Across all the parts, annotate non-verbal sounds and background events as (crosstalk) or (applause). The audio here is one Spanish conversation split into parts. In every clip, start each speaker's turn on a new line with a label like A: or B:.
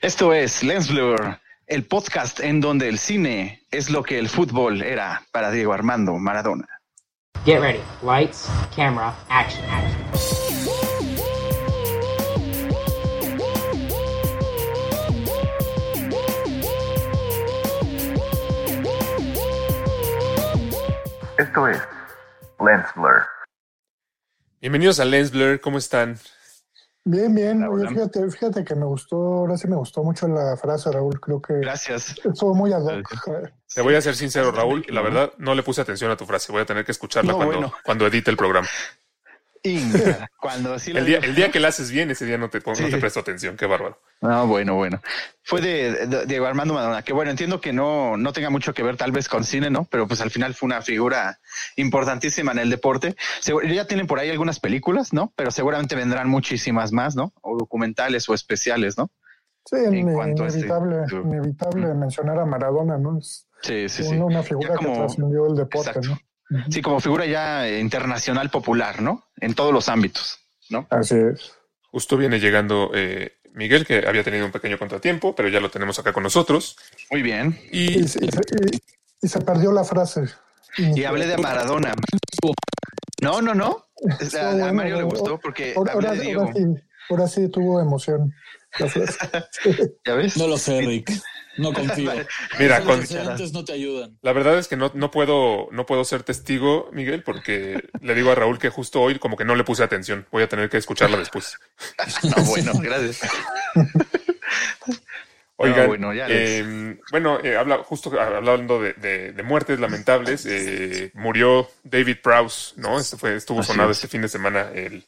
A: Esto es Lens Blur, el podcast en donde el cine es lo que el fútbol era para Diego Armando Maradona.
B: Get ready. Lights, camera, action, action.
C: Esto es Lens Blur.
D: Bienvenidos a Lens Blur, ¿cómo están?
E: Bien, bien. Oye, fíjate, fíjate que me gustó, ahora sí me gustó mucho la frase, Raúl. Creo que
A: Gracias.
E: estuvo muy ad hoc.
D: Te voy a ser sincero, Raúl, la verdad no le puse atención a tu frase, voy a tener que escucharla
A: No,
D: cuando,
A: bueno.
D: cuando edite el programa.
A: Inga, cuando sí la
D: El día,
A: digo-
D: el día que la haces bien, ese día no te, no presto atención, qué bárbaro.
A: Ah, bueno, bueno. Fue de, de Diego Armando Maradona, que bueno, entiendo que no, no tenga mucho que ver tal vez con cine, ¿no? Pero pues al final fue una figura importantísima en el deporte. Ya tienen por ahí algunas películas, ¿no? Pero seguramente vendrán muchísimas más, ¿no? O documentales o especiales, ¿no?
E: Sí,
A: En
E: in-
A: cuanto a este-
E: inevitable, inevitable mencionar a Maradona, ¿no? Es
A: Sí, sí, sí.
E: una, figura
A: como-
E: que trascendió el deporte,
A: Exacto.
E: ¿no?
A: Sí, como figura ya eh, internacional popular, ¿no? En todos los ámbitos, ¿no?
E: Así es.
D: Justo viene llegando eh, Miguel, que había tenido un pequeño contratiempo, pero ya lo tenemos acá con nosotros.
A: Muy bien.
D: Y
E: Y, se- y se- y- y se perdió la frase.
A: Y hablé de Maradona. No, no, no. A
E: bueno,
A: Mario le gustó porque
E: Ahora,
A: hablé
E: ahora-
A: de Diego.
E: ahora sí, ahora sí tuvo emoción. la frase. (laughs)
A: ¿Ya ves?
F: No lo sé, Rick. No (laughs) confío.
D: mira,
F: Los
D: con,
F: antecedentes no te ayudan.
D: la verdad es que no, no puedo, no puedo ser testigo, Miguel, porque le digo a Raúl que justo hoy como que no le puse atención. Voy a tener que escucharla después. (laughs)
A: No, bueno, gracias. (laughs)
D: Oigan,
A: No, bueno, ya
D: eh, bueno, eh, habla, justo hablando de, de- de muertes lamentables, eh, murió David Prowse, ¿no? Este fue, estuvo
A: Así
D: sonado
A: es.
D: este fin de semana el,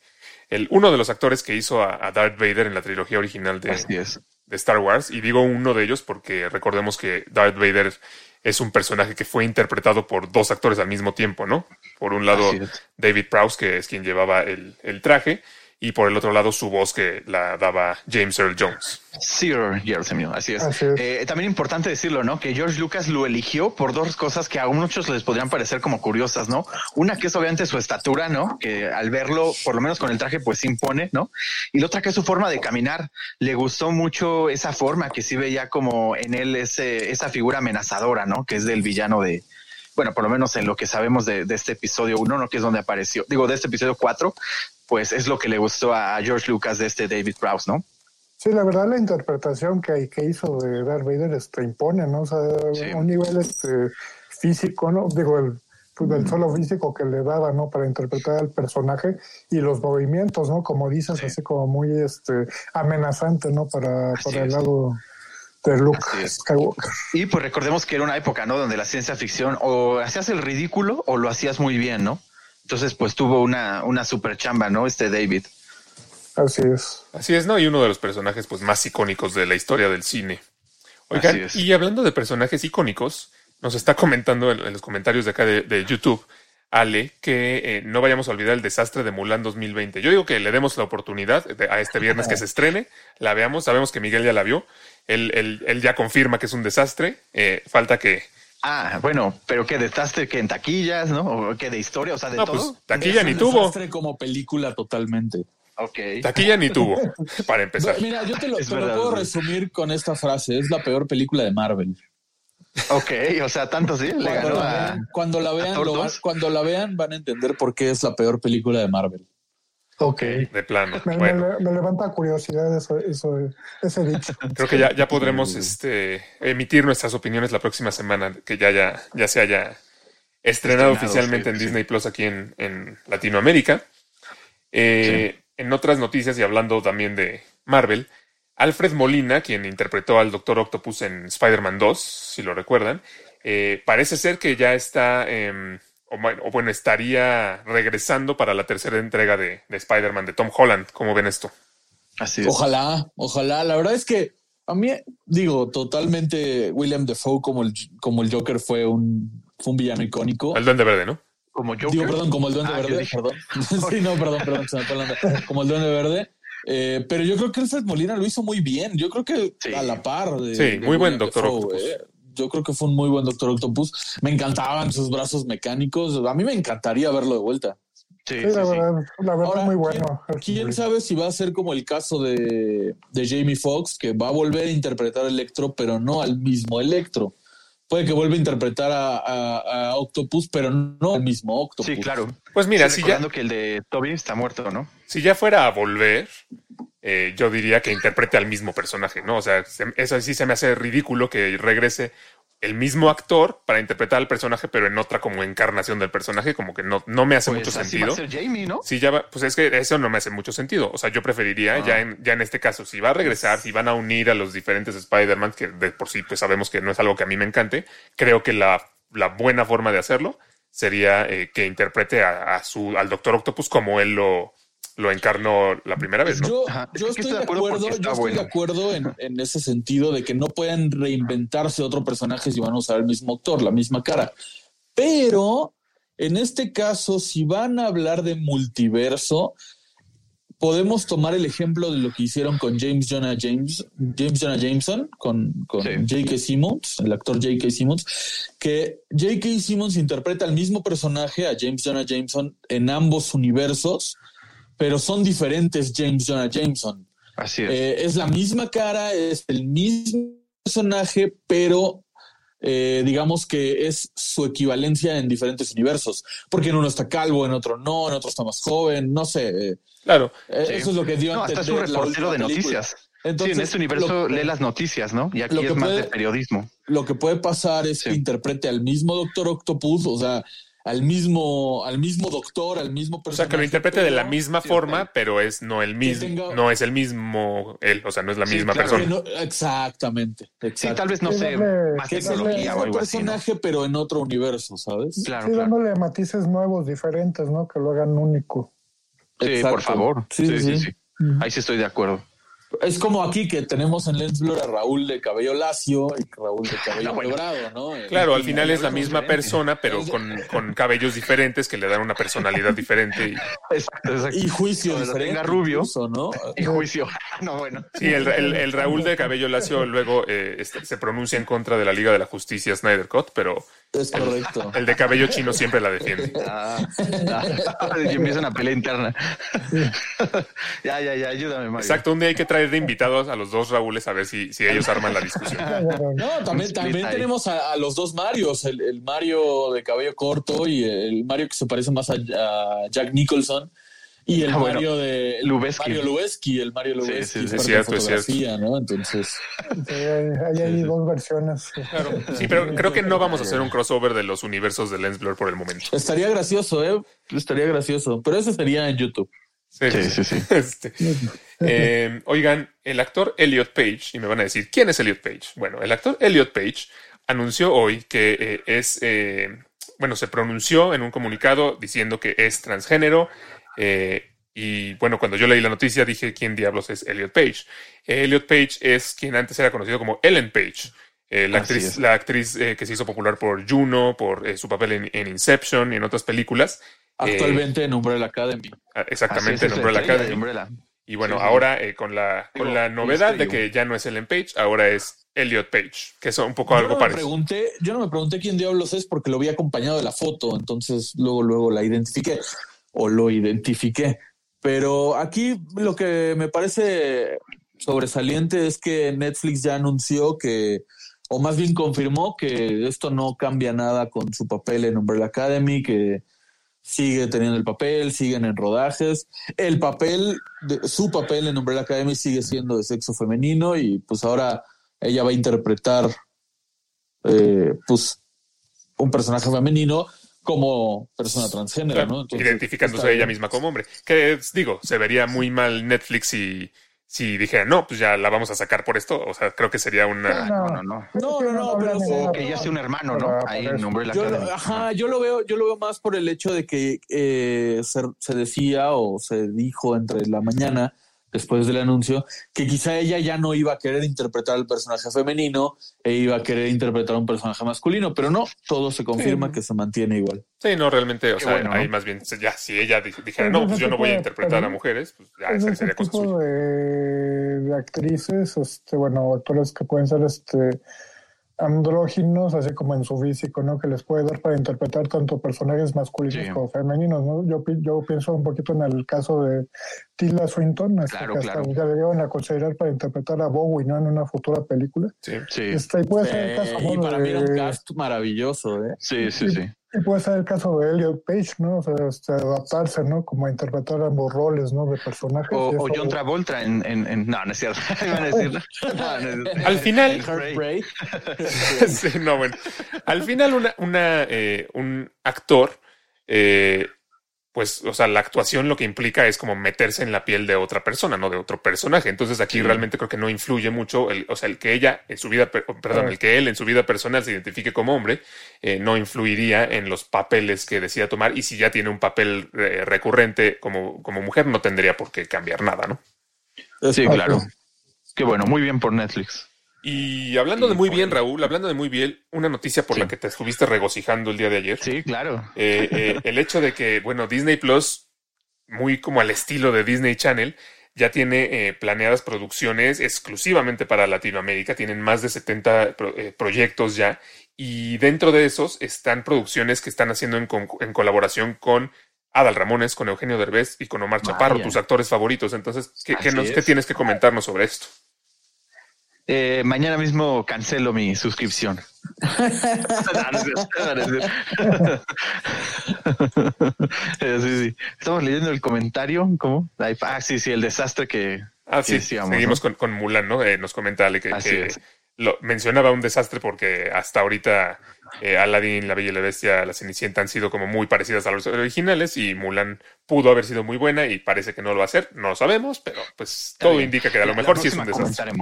D: el uno de los actores que hizo a, a Darth Vader en la trilogía original de,
A: Así es.
D: De Star Wars. Y digo uno de ellos porque recordemos que Darth Vader es un personaje que fue interpretado por dos actores al mismo tiempo, ¿no? Por un lado. David Prowse, que es quien llevaba el, el traje, y por el otro lado su voz que la daba James Earl Jones.
A: Sir Gerasimov, así es.
E: Así es.
A: Eh, también importante decirlo, ¿no? Que George Lucas lo eligió por dos cosas que a muchos les podrían parecer como curiosas, ¿no? Una que es obviamente su estatura, ¿no? Que al verlo, por lo menos con el traje, pues impone, ¿no? Y la otra que es su forma de caminar. Le gustó mucho esa forma que sí veía como en él ese, esa figura amenazadora, ¿no? Que es del villano de, bueno, por lo menos en lo que sabemos de, de este episodio uno, ¿no? Que es donde apareció, digo, de este episodio cuatro, pues es lo que le gustó a George Lucas de este David Prowse, ¿no?
E: Sí, la verdad la interpretación que, que hizo de Darth Vader este, impone, ¿no? O sea,
A: Sí.
E: un nivel este, físico, ¿no? Digo, el, pues, el solo físico que le daba, ¿no? Para interpretar al personaje y los movimientos, ¿no? Como dices,
A: Sí.
E: así como muy este, amenazante, ¿no? Para, para el lado de Luke. Skywalker.
A: Y pues recordemos que era una época, ¿no? Donde la ciencia ficción o hacías el ridículo o lo hacías muy bien, ¿no? Entonces, pues tuvo una, una super chamba, ¿no? Este David.
E: Así es.
D: Así es, ¿no? Y uno de los personajes pues, más icónicos de la historia del cine. Oigan,
A: Así es.
D: y hablando de personajes icónicos, nos está comentando en, en los comentarios de acá de, de YouTube, Ale, que eh, no vayamos a olvidar el desastre de Mulan 2020. Yo digo que le demos la oportunidad de- a este viernes que se estrene, la veamos, sabemos que Miguel ya la vio, él, él- él ya confirma que es un desastre, eh, falta que...
A: Ah, bueno, pero que destaste que en taquillas, ¿no? O que de historia, o sea, de
D: No,
A: todo.
D: pues taquilla
F: Es
D: ni
F: un
D: tuvo,
F: desastre como película totalmente.
A: Ok.
D: taquilla ni tuvo, (laughs) para empezar.
F: Mira, yo te lo, puedo resumir con esta frase. Es la peor película de Marvel.
A: Ok, o sea, tanto sí, le
F: Cuando
A: ganó
F: la,
A: a...
F: vean, cuando, la vean,
A: Thor
F: lo van-
A: 2.
F: cuando la vean van a entender por qué es la peor película de Marvel.
E: Ok.
D: De plano.
E: Me,
D: Bueno.
E: me- me levanta curiosidad eso, eso, ese dicho. (laughs)
D: Creo que ya, ya podremos este, emitir nuestras opiniones la próxima semana, que ya, ya, ya se haya estrenado
A: Estrenado,
D: oficialmente
A: sí,
D: en
A: sí.
D: Disney Plus aquí en, en Latinoamérica. Eh, En otras noticias y hablando también de Marvel, Alfred Molina, quien interpretó al Doctor Octopus en Spider-Man 2, si lo recuerdan, eh, parece ser que ya está, em, o, bueno, o bueno, estaría regresando para la tercera entrega de, de Spider-Man de Tom Holland. ¿Cómo ven esto?
A: Así es.
F: Ojalá, ojalá. La verdad es que a mí, digo, totalmente William Defoe como el, como el Joker fue un, fue un villano icónico.
D: El Duende Verde, ¿no?
A: Como yo.
F: Digo, perdón, como el Duende
A: Ah,
F: Verde,
A: dije-
F: perdón. (laughs) sí, no, perdón, perdón, se me. Como el Duende Verde. Eh, pero yo creo que Alfred Molina lo hizo muy bien. Yo creo que
A: Sí.
F: a la par de.
D: Sí,
F: de
D: muy buen
F: William
D: Doctor
F: Dafoe,
D: Octopus.
F: eh. Yo creo que fue un muy buen Doctor Octopus. Me encantaban sus brazos mecánicos. A mí me encantaría verlo de vuelta.
A: Sí,
E: Sí,
A: sí,
E: la
A: sí.
E: verdad, la verdad
F: Ahora,
E: muy
F: ¿quién-
E: bueno.
F: ¿Quién sabe si va a ser como el caso de, de Jamie Foxx, que va a volver a interpretar a Electro, pero no al mismo Electro? Puede que vuelva a interpretar a, a- a Octopus, pero no al mismo Octopus.
A: Sí, claro.
D: Pues mira,
A: Sí,
D: si ya,
A: que el de Toby está muerto, ¿no?
D: si ya fuera a volver, eh, yo diría que interprete al mismo personaje, ¿no? O sea, se- eso sí se me hace ridículo que regrese el mismo actor para interpretar al personaje, pero en otra como encarnación del personaje, como que no, no me hace
A: Pues
D: mucho sentido.
A: va a ser Jamie, ¿no?
D: Si ya va, pues es que eso no me hace mucho sentido. O sea, yo preferiría
A: Ah.
D: ya, en, ya en este caso, si va a regresar, si van a unir a los diferentes Spider-Man, que de por sí pues sabemos que no es algo que a mí me encante, creo que la, la buena forma de hacerlo sería eh, que interprete a, a su, al Doctor Octopus como él lo, lo encarnó la primera vez, ¿no?
F: Yo, estoy, de acuerdo, yo estoy
A: bueno.
F: de acuerdo en, en ese sentido de que no puedan reinventarse otro personaje si van a usar el mismo actor, la misma cara. Pero en este caso, si van a hablar de multiverso, podemos tomar el ejemplo de lo que hicieron con James Jonah James, James Jonah Jameson, con, con
A: Sí.
F: J.K. Simmons, el actor J.K. Simmons, que J.K. Simmons interpreta al mismo personaje, a James Jonah Jameson, en ambos universos, pero son diferentes James Jonah Jameson.
A: Así es.
F: Eh, es la misma cara, es el mismo personaje, pero eh, digamos que es su equivalencia en diferentes universos, porque en uno está calvo, en otro no, en otro está más joven, no sé. eh,
D: Claro.
F: eh,
A: Sí.
F: Eso es lo que dio a
A: no, hasta es un reportero de
F: película.
A: noticias.
F: Entonces,
A: sí, en este universo lee las noticias, ¿no? Y aquí
F: lo que
A: es más
F: puede-
A: de periodismo.
F: lo que puede pasar es
A: Sí.
F: que interprete al mismo Doctor Octopus, o sea, al mismo, al mismo doctor, al mismo
D: O
F: personaje.
D: sea, que lo interprete de la misma
A: sí,
D: forma, pero es no el mismo,
F: tenga-
D: no es el mismo él, o sea, no es la
A: Sí,
D: misma
A: claro.
D: persona.
F: no- exactamente,
A: Sí, tal vez no
E: Sí,
A: sé,
E: darle-
A: más tecnología o
F: personaje, pero en otro universo, ¿sabes?
A: Claro,
E: Sí,
A: claro.
E: dándole matices nuevos, diferentes, ¿no? Que lo hagan único.
A: Sí,
F: Exacto.
A: por favor.
F: Sí,
A: Sí, sí,
F: sí.
A: sí. Ahí sí estoy de acuerdo.
F: Es como aquí que tenemos en Lens Blur a Raúl de cabello lacio y Raúl de cabello
A: No, bueno.
F: quebrado, ¿no?
D: Claro, al
F: Y-
D: final es la misma persona, pero con, con cabellos diferentes que le dan una personalidad diferente. Y, (laughs)
A: Exacto, exacto.
F: Y juicio diferente.
A: tenga rubio.
F: incluso, ¿no? (laughs)
A: Y juicio. (laughs) No, bueno.
D: sí, el, el- el Raúl de cabello lacio luego eh, este, se pronuncia en contra de la Liga de la Justicia Snyder Cut, pero
F: Es correcto. (laughs)
D: el de cabello chino siempre la defiende. (laughs)
A: Ah, ah, (laughs) y empieza una pelea interna. ya, ya, ya, ayúdame, Mario.
D: Exacto, un día hay que traer de invitados a los dos Raúles a ver si, si ellos arman la discusión.
F: No, también, también tenemos a, a los dos Marios, el, el Mario de cabello corto y el Mario que se parece más a, a Jack Nicholson y el
A: Ah, bueno,
F: Mario de el
A: Lubeski.
F: Mario Lubeski, el Mario
A: Sí,
F: Lubeski,
A: sí, sí,
F: experto
D: es cierto,
F: en
D: es cierto.
F: fotografía, ¿no? Entonces,
E: Sí, hay, dos versiones.
D: Claro. (laughs) Sí, pero creo que no vamos a hacer un crossover de los universos de Lens Blur por el momento.
F: estaría gracioso, ¿eh? Estaría gracioso, pero eso sería en YouTube.
D: Sí,
A: Sí, sí, sí. (laughs)
D: Este, eh, oigan, el actor Elliot Page, y me van a decir, ¿quién es Elliot Page? Bueno, el actor Elliot Page anunció hoy que eh, es, eh, bueno, se pronunció en un comunicado diciendo que es transgénero. Eh, y bueno, cuando yo leí la noticia dije, ¿quién diablos es Elliot Page? Elliot Page es quien antes era conocido como Ellen Page. eh, la actriz, la actriz eh, que se hizo popular por Juno, por eh, su papel en, en Inception y en otras películas.
F: Actualmente en Umbrella Academy.
D: ah, exactamente,
A: es,
D: en Umbrella Academy.
A: Umbrella.
D: Y bueno,
A: Sí,
D: ahora con la con la novedad de que ya no es Ellen Page, ahora es Elliot Page, que es un poco
F: Yo
D: algo
F: no,
D: parecido.
F: pregunté, yo no me pregunté quién diablos es porque lo vi acompañado de la foto, entonces luego, luego la identifiqué o lo identifiqué. Pero aquí lo que me parece sobresaliente es que Netflix ya anunció que, o más bien confirmó que esto no cambia nada con su papel en Umbrella Academy, que sigue teniendo el papel, siguen en rodajes. El papel, de, su papel en Umbrella Academy sigue siendo de sexo femenino y pues ahora ella va a interpretar eh, pues un personaje femenino como persona transgénero,
D: Claro,
F: ¿no? Entonces,
D: identificándose a ella misma como hombre. Que digo, se vería muy mal Netflix si, si dijera, no, pues ya la vamos a sacar por esto. O sea, creo que sería una.
A: No, no, no.
F: No, no, no, pero
A: O que ya sea un hermano, ¿no? Ahí
F: Yo,
A: Academy.
F: ajá, yo lo veo, yo lo veo más por el hecho de que eh, se, se decía o se dijo entre la mañana después del anuncio que quizá ella ya no iba a querer interpretar al personaje femenino e iba a querer interpretar a un personaje masculino, pero no, todo se confirma que se mantiene igual.
D: Sí, no, realmente, o
A: Qué
D: sea,
A: bueno, ¿no?
D: ahí más bien, ya si ella dij- dijera, no, pues yo no voy a interpretar a mujeres, pues ya
E: Es
D: esa sería cosa suya.
E: tipo de, de actrices, este, bueno, actores que pueden ser este andróginos, así como en su físico, ¿no? Que les puede dar para interpretar tanto personajes masculinos
A: Sí.
E: como femeninos, ¿no? Yo, pi- yo pienso un poquito en el caso de Tilda Swinton, hasta
A: Claro,
E: que hasta
A: claro.
E: ya le llevan a considerar para interpretar a Bowie, ¿no? En una futura película.
D: Sí.
A: Sí,
E: Este, y puede ser el caso,
F: para mí era un
E: de-
F: cast maravilloso, ¿eh?
A: sí, sí, sí.
E: Y puede ser el caso de Elliot Page, ¿no? O sea, este, adaptarse, ¿no? Como a interpretar ambos roles, ¿no? De personajes.
A: O, o John Travolta en, en, en- No, no es cierto. (laughs) Iban a decir. (laughs) No, no es cierto.
D: Al final,
F: Heartbreak. (laughs)
D: Sí, no, bueno. Al final, una, una, eh, un actor, eh, pues, o sea, la actuación lo que implica es como meterse en la piel de otra persona, no de otro personaje. Entonces aquí
A: Sí.
D: realmente creo que no influye mucho, el, o sea, el que ella en su vida, per- perdón, el que él en su vida personal se identifique como hombre, eh, no influiría en los papeles que decida tomar. Y si ya tiene un papel eh, recurrente como, como mujer, no tendría por qué cambiar nada, ¿no?
A: Sí, claro. Qué bueno, muy bien por Netflix.
D: Y hablando de muy bien,
A: Híjole.
D: Raúl, hablando de muy bien, una noticia por
A: Sí.
D: la que te estuviste regocijando el día de ayer.
A: Sí, claro.
D: Eh, eh, el hecho de que, bueno, Disney Plus, muy como al estilo de Disney Channel, ya tiene eh, planeadas producciones exclusivamente para Latinoamérica, tienen más de 70 pro- eh, proyectos ya, y dentro de esos están producciones que están haciendo en, con- en colaboración con Adal Ramones, con Eugenio Derbez y con Omar Chaparro,
A: Vaya.
D: tus actores favoritos. Entonces, ¿qué, qué
A: Así
D: nos-
A: es.
D: qué tienes que comentarnos sobre esto?
A: Eh, mañana mismo cancelo mi suscripción. (laughs) Eh, sí, sí. Estamos leyendo el comentario. ¿Cómo? Ah, sí, sí, el desastre que.
D: Ah, sí,
A: que decíamos,
D: seguimos
A: ¿no?
D: con, con Mulan, ¿no? Eh, nos comenta Ale que, lo mencionaba un desastre porque hasta ahorita eh, Aladdin, La Bella y la Bestia, La Cenicienta han sido como muy parecidas a los originales y Mulan pudo haber sido muy buena y parece que no lo va a ser. No lo sabemos, pero pues todo indica que a lo mejor sí es un desastre.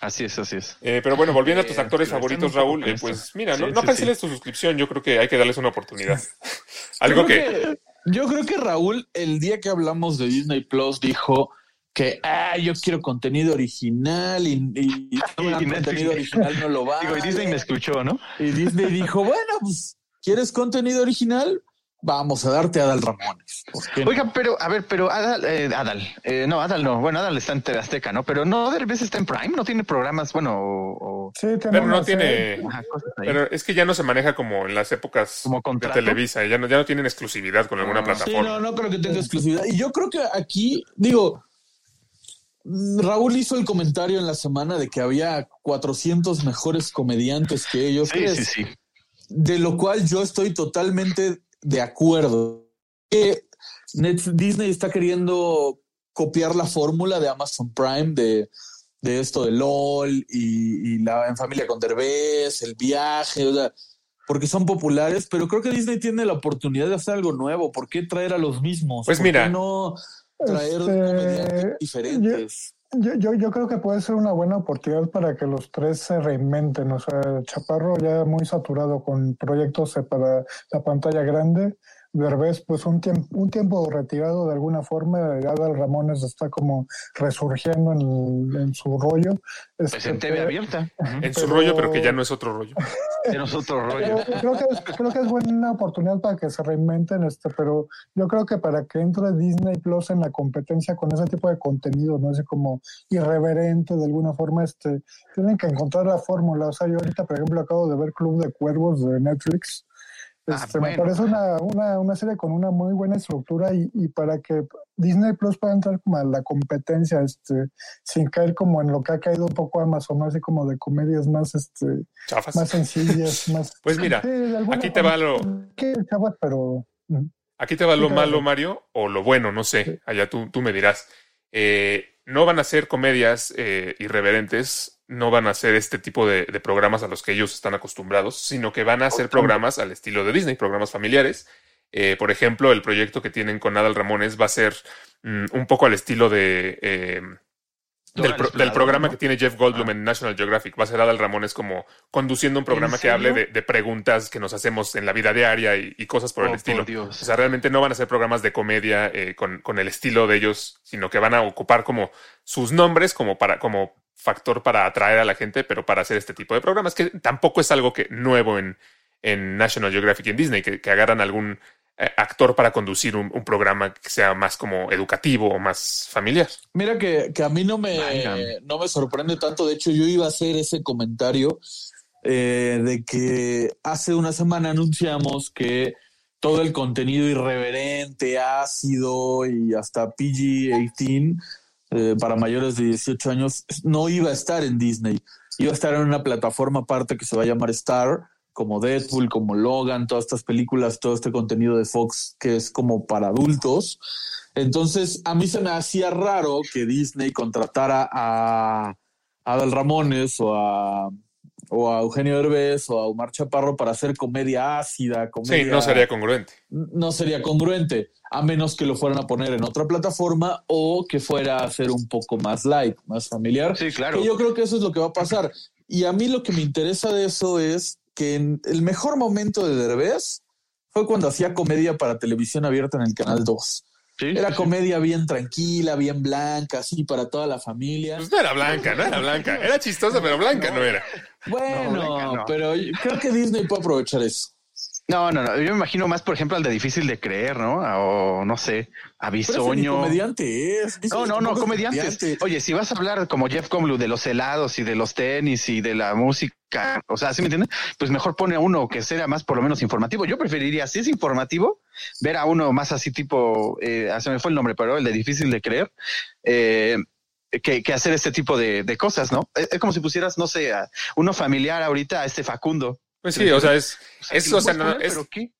A: Así es, así es.
D: Eh, pero bueno, volviendo a tus
A: Eh,
D: actores favoritos, Raúl, eh, pues mira,
A: Sí,
D: no, no
A: sí,
D: canceles tu suscripción, yo creo que hay que darles una oportunidad. (laughs) (laughs) Algo que...
F: yo creo que Raúl, el día que hablamos de Disney Plus, dijo que ah, yo quiero contenido original y, (laughs) contenido original no lo va.
A: Digo, y Disney me escuchó, ¿no?
F: Y Disney dijo, bueno, pues, ¿quieres contenido original? Vamos a darte a Adal Ramones.
A: Oiga, pero, a ver, pero Adal, eh, Adal, eh, no, Adal no, bueno, Adal está en TV Azteca, ¿no? Pero no, de vez está en Prime, no tiene programas, bueno, o,
E: Sí,
D: Pero no tiene...
A: ajá.
D: Pero es que ya no se maneja como en las épocas
A: Como
D: de. Televisa, ya no, ya no tienen exclusividad con alguna
A: Ah,
F: Sí,
D: plataforma.
F: no, no creo que tenga exclusividad. Y yo creo que aquí, digo, Raúl hizo el comentario en la semana de que había 400 mejores comediantes que ellos.
A: sí,
F: ¿Qué
A: sí,
F: es?
A: sí.
F: de lo cual yo estoy totalmente de acuerdo. Que Net- Disney está queriendo copiar la fórmula de Amazon Prime de, de esto de LOL y, y la en familia con Derbez, el viaje, o sea, porque son populares, pero creo que Disney tiene la oportunidad de hacer algo nuevo. ¿Por qué traer a los mismos?
D: Pues
F: ¿Por qué
D: mira.
F: no traer
E: Este,
F: comediantes diferentes.
E: Yo, yo, yo creo que puede ser una buena oportunidad para que los tres se reinventen. O sea, Chaparro ya muy saturado con proyectos para la pantalla grande. Derbez, pues un tiempo, un tiempo retirado de alguna forma. Adal Ramones está como resurgiendo en, en su rollo.
A: Pues
E: Este,
A: en TV
E: pero-
A: abierta.
D: En su rollo, pero que ya no es otro rollo. (laughs)
A: Tenemos otro rollo.
E: Pero creo que es, creo que es buena oportunidad para que se reinventen, este, pero yo creo que para que entre Disney Plus en la competencia con ese tipo de contenido, no sé, como irreverente de alguna forma, este, tienen que encontrar la fórmula. O sea, yo ahorita, por ejemplo, acabo de ver Club de Cuervos de Netflix.
A: Ah,
E: Este,
A: bueno.
E: Me parece una, una, una serie con una muy buena estructura y, y para que Disney Plus pueda entrar como a la competencia, este, sin caer como en lo que ha caído un poco Amazon, así como de comedias más, este,
D: Chafas.
E: más sencillas, (laughs) más.
D: Pues mira,
E: Sí,
D: aquí te va lo,
E: que chavas, pero
D: aquí te va lo malo. Mario, o lo bueno, no sé.
E: Sí.
D: Allá tú, tú me dirás. Eh, no van a ser comedias eh, irreverentes, no van a ser este tipo de, de programas a los que ellos están acostumbrados, sino que van a ser programas al estilo de Disney, programas familiares. Eh, por ejemplo, el proyecto que tienen con Adal Ramones va a ser mm, un poco al estilo de eh, del, pro- programa
A: ¿no?
D: que tiene Jeff Goldblum
A: Ah.
D: en National Geographic. Va a ser Adal Ramones como conduciendo un programa que hable de, de preguntas que nos hacemos en la vida diaria y, y cosas por
A: Oh,
D: el
A: por
D: estilo. O sea, realmente no van a ser programas de comedia eh, con, con el estilo de ellos, sino que van a ocupar como sus nombres como para, como factor para atraer a la gente, pero para hacer este tipo de programas, que tampoco es algo que nuevo en, en National Geographic y en Disney, que, que agarran algún eh, actor para conducir un, un programa que sea más como educativo o más familiar.
F: Mira que, que a mí no me, no me sorprende tanto. De hecho, yo iba a hacer ese comentario eh, de que hace una semana anunciamos que todo el contenido irreverente, ácido y hasta PG-18 eh, para mayores de 18 años no iba a estar en Disney, iba a estar en una plataforma aparte que se va a llamar Star, como Deadpool, como Logan, todas estas películas, todo este contenido de Fox que es como para adultos. Entonces, a mí se me hacía raro que Disney contratara a Adal Ramones o a, o a Eugenio Derbez o a Omar Chaparro para hacer comedia ácida, comedia...
D: Sí, no sería congruente.
F: No sería congruente, a menos que lo fueran a poner en otra plataforma o que fuera a ser un poco más light, más familiar.
A: Sí, claro.
F: Que yo creo que eso es lo que va a pasar. Y a mí lo que me interesa de eso es que en el mejor momento de Derbez fue cuando hacía comedia para televisión abierta en el Canal 2.
A: Sí,
F: Era
A: sí, sí.
F: comedia bien tranquila, bien blanca, así para toda la familia.
D: Pues no era blanca, no era blanca. Era chistosa, pero blanca no era.
F: Bueno,
A: No, blanca no.
F: pero creo que Disney puede aprovechar eso.
A: No, no, no. Yo me imagino más, por ejemplo, al de difícil de creer, ¿no? O no sé, a Bisoño.
F: comediante es.
A: No, no, no, comediantes.
F: comediante.
A: Oye, si vas a hablar como Jeff Goldblum de los helados y de los tenis y de la música, o sea, ¿sí me entiendes? Pues mejor pone a uno que sea más por lo menos informativo. Yo preferiría, si es informativo, ver a uno más así tipo, eh, se me fue el nombre, pero el de difícil de creer, eh, que, que hacer este tipo de, de cosas, ¿no? Es, es como si pusieras, no sé, a uno familiar ahorita a este Facundo.
D: Pues sí, o sea, es,
A: O sea,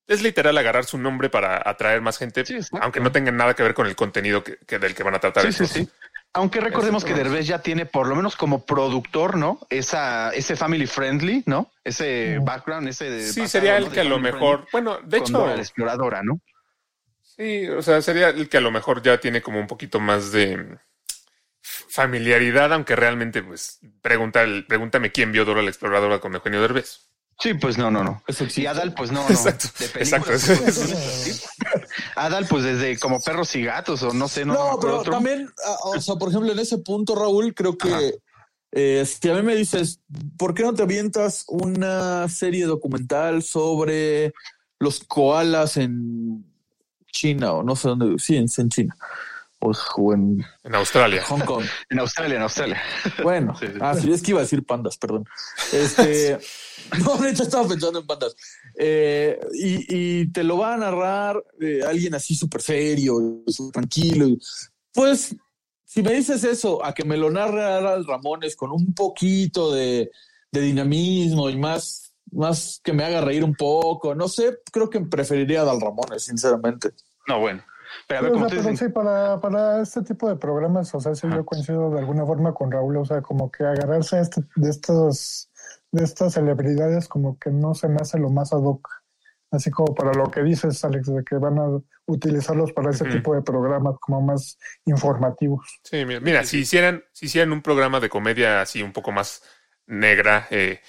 D: es, literal agarrar su nombre para atraer más gente,
A: Sí,
D: aunque no tenga nada que ver con el contenido que, que del que van a tratar.
A: Sí, sí. Aunque recordemos que. Derbez ya tiene, por lo menos como productor, ¿no? Esa, ese family friendly, ¿no? Ese background, ese de
D: Sí, sería el que a lo mejor, bueno, de hecho,
A: Dora la exploradora, ¿no?
D: sí, o sea, sería el que a lo mejor ya tiene como un poquito más de familiaridad, aunque realmente, pues, pregunta, pregúntame quién vio Dora la exploradora con Eugenio Derbez.
A: Sí, pues no, no, no.
F: Eso
A: Y. Adal, pues no, no. (laughs)
D: Exacto,
A: De
D: exacto.
A: pues. (laughs) Adal, pues desde como perros y gatos, o no sé, no.
F: No, pero
A: otro.
F: también, ah, o sea, por ejemplo, en ese punto, Raúl, creo que eh, si a mí me dices, ¿por qué no te avientas una serie documental sobre los koalas en China o no sé dónde? Sí, en, en China o, o en
D: En Australia.
F: Hong Kong. (laughs)
A: En Australia, en Australia.
F: Bueno,
A: Sí, sí.
F: ah, sí, es que iba a decir pandas, perdón. Este, (laughs) (laughs) no, ahorita estaba pensando en pandas. Eh, y, y te lo va a narrar eh, alguien así súper serio, súper tranquilo. Pues, si me dices eso, a que me lo narre Adal Ramones con un poquito de, de dinamismo y más, más que me haga reír un poco, no sé, creo que preferiría a Adal Ramones, sinceramente.
A: No, bueno. Pero a ver,
E: o sea, pero sí, para, para este tipo de programas, o sea, sí, yo coincido de alguna forma con Raúl, o sea, como que agarrarse a este- de estos, de estas celebridades, como que no se me hace lo más ad hoc. Así como para lo que dices, Alex, de que van a utilizarlos para ese tipo de programas como más informativos.
D: Sí, mira, mira, si hicieran, si hicieran un programa de comedia así un poco más negra, eh,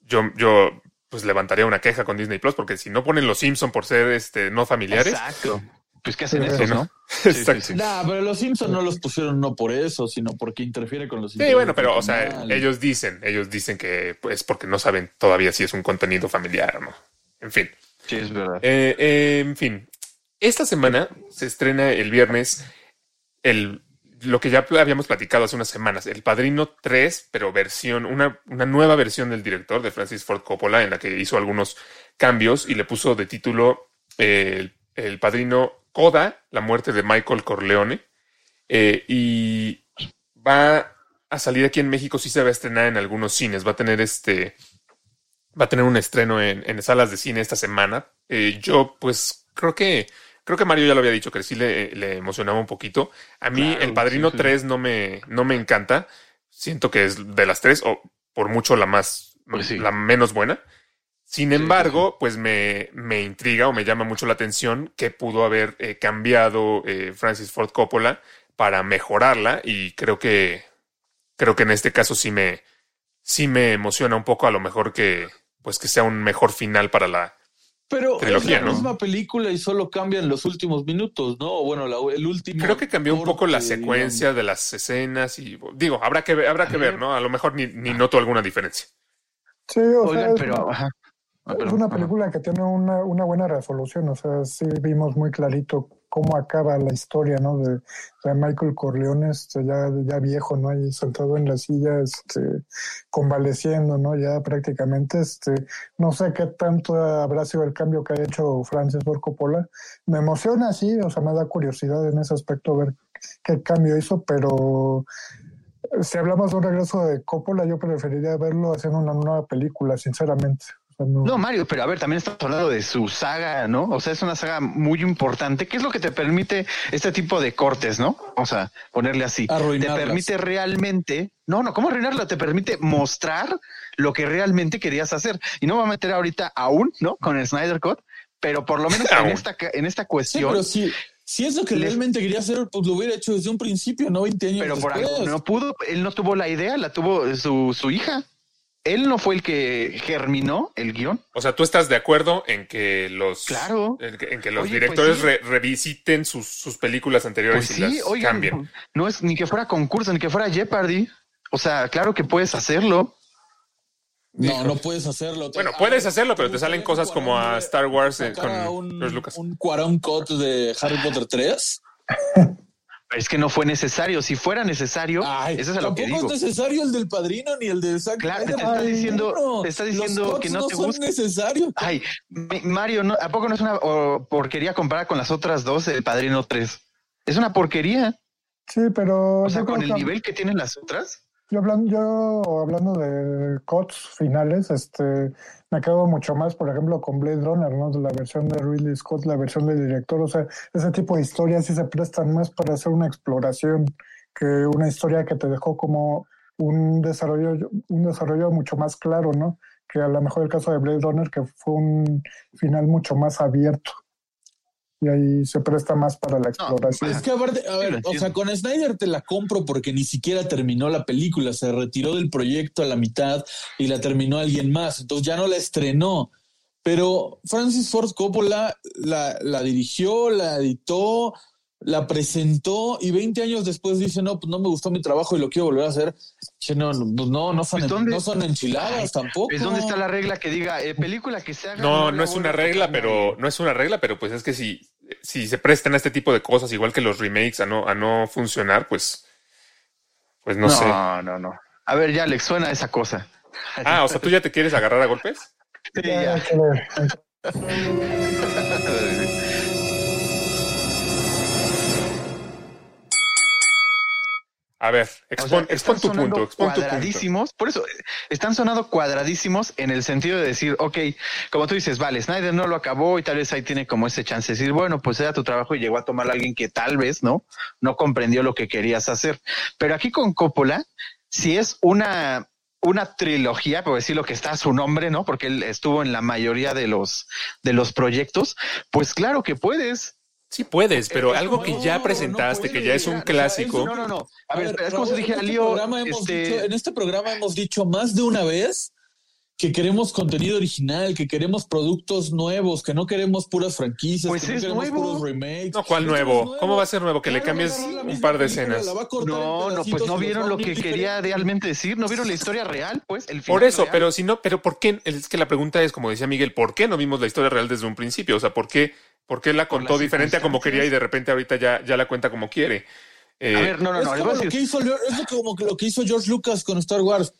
D: yo, yo pues levantaría una queja con Disney Plus, porque si no ponen los Simpson por ser este no familiares,
A: Exacto. Pues qué hacen (laughs)
E: Sí,
A: esos,
D: ¿no? Exacto.
A: sí, sí.
F: Nah, pero los Simpsons no los pusieron no por eso, sino porque interfiere con los
D: Sí, bueno, pero, o sea, ellos dicen, ellos dicen que pues porque no saben todavía si es un contenido familiar o no. En fin.
A: Sí, es verdad.
D: Eh, eh, en fin. Esta semana se estrena el viernes el, lo que ya habíamos platicado hace unas semanas, El Padrino 3, pero versión, una, una nueva versión del director de Francis Ford Coppola, en la que hizo algunos cambios y le puso de título eh, el, el Padrino Coda, la muerte de Michael Corleone. Eh, y va a salir aquí en México, sí se va a estrenar en algunos cines, va a tener este, va a tener un estreno en, en salas de cine esta semana. Eh, yo, pues, creo que, creo que Mario ya lo había dicho, que sí le, le emocionaba un poquito. A mí,
A: Claro,
D: El Padrino
A: sí, sí.
D: 3 no me, no me encanta. Siento que es de las tres, o por mucho la más,
A: Pues sí.
D: la menos buena. Sin
A: Sí,
D: embargo, pues me, me intriga o me llama mucho la atención que pudo haber eh, cambiado eh, Francis Ford Coppola para mejorarla y creo que creo que en este caso sí me sí me emociona un poco a lo mejor que pues que sea un mejor final para la
F: Pero
D: trilogía,
F: es la
D: ¿no?
F: misma película y solo cambian los últimos minutos, ¿no? O Bueno, la- el último.
D: creo que cambió un poco la secuencia de las escenas y digo habrá que ver, habrá que ver no a lo mejor ni, ni noto alguna diferencia
E: Sí, o
A: Oigan,
E: sea,
A: pero. Ajá. Ah,
E: es una
A: ajá.
E: película que tiene una, una buena resolución, o sea, sí vimos muy clarito cómo acaba la historia, ¿no? De, de Michael Corleone, este, ya, ya viejo, ¿no? Ahí sentado en la silla, este, convaleciendo, ¿no? Ya prácticamente, este, no sé qué tanto habrá sido el cambio que ha hecho Francis Ford Coppola. Me emociona, sí, o sea, me da curiosidad en ese aspecto ver qué cambio hizo, pero si hablamos de un regreso de Coppola, yo preferiría verlo haciendo una nueva película, sinceramente. O sea, no-
A: No, Mario, pero a ver, también estamos hablando de su saga, ¿no? O sea, es una saga muy importante. ¿Qué es lo que te permite este tipo de cortes, no? O sea, ponerle así. Te
F: Arruinarlas.
A: permite realmente, no, no, ¿cómo arruinarlo? Te permite mostrar lo que realmente querías hacer. Y no me voy a meter ahorita aún, ¿no? Con el Snyder Cut, pero por lo menos (laughs) en esta, en esta
F: Sí,
A: cuestión.
F: pero si, si es lo que realmente quería hacer, pues lo hubiera hecho desde un principio, no 20 años
A: pero por algo no pudo, él no tuvo la idea, la tuvo su, su hija. Él no fue el que germinó el guion.
D: O sea, tú estás de acuerdo en que los,
A: Claro.
D: en que, en que los
A: Oye, pues
D: directores
A: sí.
D: re- revisiten sus, sus películas anteriores
A: Pues
D: y
A: sí,
D: las
A: oigan,
D: cambien.
A: no es ni que fuera concurso, ni que fuera Jeopardy. O sea, claro que puedes hacerlo.
F: No, no puedes hacerlo.
D: Bueno,
F: Ah,
D: puedes hacerlo, pero te salen cosas como a Star Wars eh, con
F: un,
D: Lucas.
F: un Cuarón Cut de Harry Potter 3. (laughs)
A: Es que no fue necesario. Si fuera necesario,
F: Ay,
A: eso es a lo que
F: tampoco
A: digo.
F: es necesario el del padrino ni el de Zack
A: Claro,
F: Snyder.
A: te está diciendo- te está diciendo que no te
F: son
A: gusta. Ay, Mario, ¿no? ¿a poco no es una porquería comparar con las otras dos, el Padrino 3? Es una porquería.
E: Sí, pero
A: O sea, con el
E: que-
A: nivel que tienen las otras.
E: Yo hablando, yo hablando de cuts finales, este, me quedo mucho más, por ejemplo, con Blade Runner, ¿no? La versión de Ridley Scott, la versión del director, o sea, ese tipo de historias sí se prestan más para hacer una exploración que una historia que te dejó como un desarrollo, un desarrollo mucho más claro, ¿no? Que a lo mejor el caso de Blade Runner, que fue un final mucho más abierto. Y ahí se presta más para la exploración.
F: Es que aparte, a ver, o sea, con Snyder te la compro porque ni siquiera terminó la película, se retiró del proyecto a la mitad y la terminó alguien más, entonces ya no la estrenó. Pero Francis Ford Coppola la, la dirigió, la editó, la presentó y 20 años después dice, no, pues no me gustó mi trabajo y lo quiero volver a hacer. Que no, no, pues no, no son,
A: Pues,
F: en-
A: ¿dónde-
F: no son enchiladas
A: Ay,
F: tampoco.
A: ¿Es dónde está la regla que diga eh, película que se haga?
D: No, no es una regla, pero no es una regla, pero pues es que si, si se prestan a este tipo de cosas, igual que los remakes a no, a no funcionar, pues, pues no, sé.
A: No, no, no. A ver, ya, Alex, suena esa cosa.
D: Ah, o sea, tú ya te quieres agarrar a golpes.
A: Sí,
E: Ya, ver.
D: A ver,
A: O
D: expon,
A: sea,
D: expon tu punto, expon tu punto.
A: cuadradísimos. Por eso eh, están sonando cuadradísimos en el sentido de decir, ok, como tú dices, vale, Snyder no lo acabó y tal vez ahí tiene como ese chance de decir, bueno, pues era tu trabajo y llegó a tomar a alguien que tal vez no, no comprendió lo que querías hacer. Pero aquí con Coppola, si es una una trilogía, por decir lo que está a su nombre, ¿no? Porque él estuvo en la mayoría de los de los proyectos, pues claro que puedes.
D: Sí puedes, pero algo que ya presentaste,
F: no
D: que ya es un clásico.
A: No, no, no. A,
F: A
A: ver, es como dijera
F: en este
A: Lío,
F: programa hemos
A: este,
F: dicho- en este programa hemos dicho más de una vez que queremos contenido original, que queremos productos nuevos, que no queremos puras franquicias,
A: Pues
F: que no
A: es
F: queremos
A: nuevo.
F: puros remakes.
D: No, ¿cuál
F: es
D: nuevo? ¿Cómo va a ser nuevo? Que le cambies un par de escenas.
A: No, no, pues no vieron lo que quería realmente decir, no vieron la historia real, pues el
D: Por eso,
A: real.
D: pero si no, pero ¿por qué? Es que la pregunta es, como decía Miguel, ¿por qué no vimos la historia real desde un principio? O sea, ¿por qué, por qué la contó diferente a como quería y de repente ahorita ya, ya la cuenta como quiere? Eh,
A: a ver, no, no,
F: es
A: no,
F: como
A: a
F: lo que hizo, es como que lo que hizo George Lucas con Star Wars,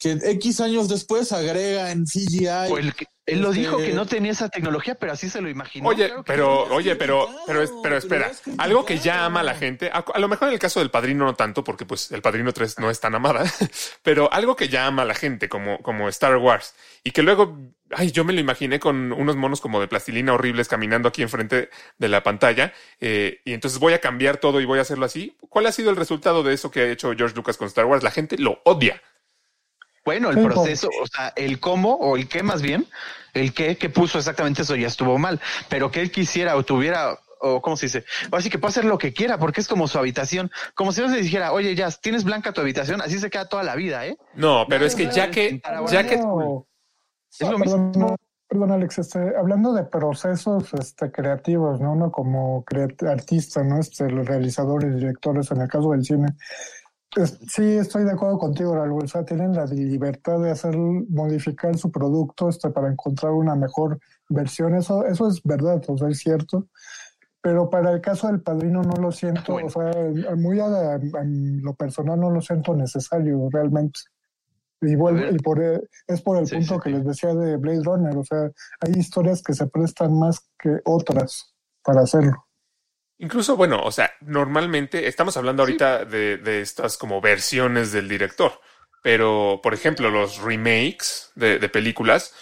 F: que X años después agrega en CGI.
A: pues, el que- él lo
F: este-
A: dijo que no tenía esa tecnología, pero así se lo imaginó.
D: Oye,
A: claro
D: pero, oye, pero, pero, pero espera, algo que ya ama a la gente, a, a lo mejor en el caso del Padrino no tanto, porque pues el Padrino 3 no es tan amada, (laughs) pero algo que ya ama a la gente, como, como Star Wars, y que luego, ay, yo me lo imaginé con unos monos como de plastilina horribles caminando aquí enfrente de la pantalla, eh, y entonces voy a cambiar todo y voy a hacerlo así. ¿Cuál ha sido el resultado de eso que ha hecho George Lucas con Star Wars? La gente lo odia.
A: Bueno, el
E: Sí,
A: proceso, o sea, el cómo o el qué más bien, el qué que puso exactamente eso ya estuvo mal, pero que él quisiera o tuviera o cómo se dice, así que puede hacer lo que quiera porque es como su habitación, como si yo le dijera, oye, ya tienes blanca tu habitación, así se queda toda la vida, ¿eh?
D: No, pero
A: No,
D: es que
A: no,
D: ya que, ya que,
E: No,
A: Es lo
E: Ah,
A: mismo.
E: Perdón, Alex, este, hablando de procesos este, creativos, ¿no? Uno como creat- artista, ¿no? Este, los realizadores, directores, en el caso del cine. Sí, estoy de acuerdo contigo, Raúl. O sea, tienen la libertad de hacer, modificar su producto este, para encontrar una mejor versión. Eso, eso es verdad, o sea, es cierto. pero para el caso del padrino no lo siento,
A: Bueno.
E: o sea, muy a, lo personal no lo siento necesario realmente. Y, y por, e- es por el
A: Sí,
E: punto
A: sí,
E: que
A: sí.
E: les decía de Blade Runner, o sea, hay historias que se prestan más que otras para hacerlo.
D: Incluso, bueno, o sea, normalmente estamos hablando ahorita de, de estas como versiones del director, pero por ejemplo, los remakes de, de películas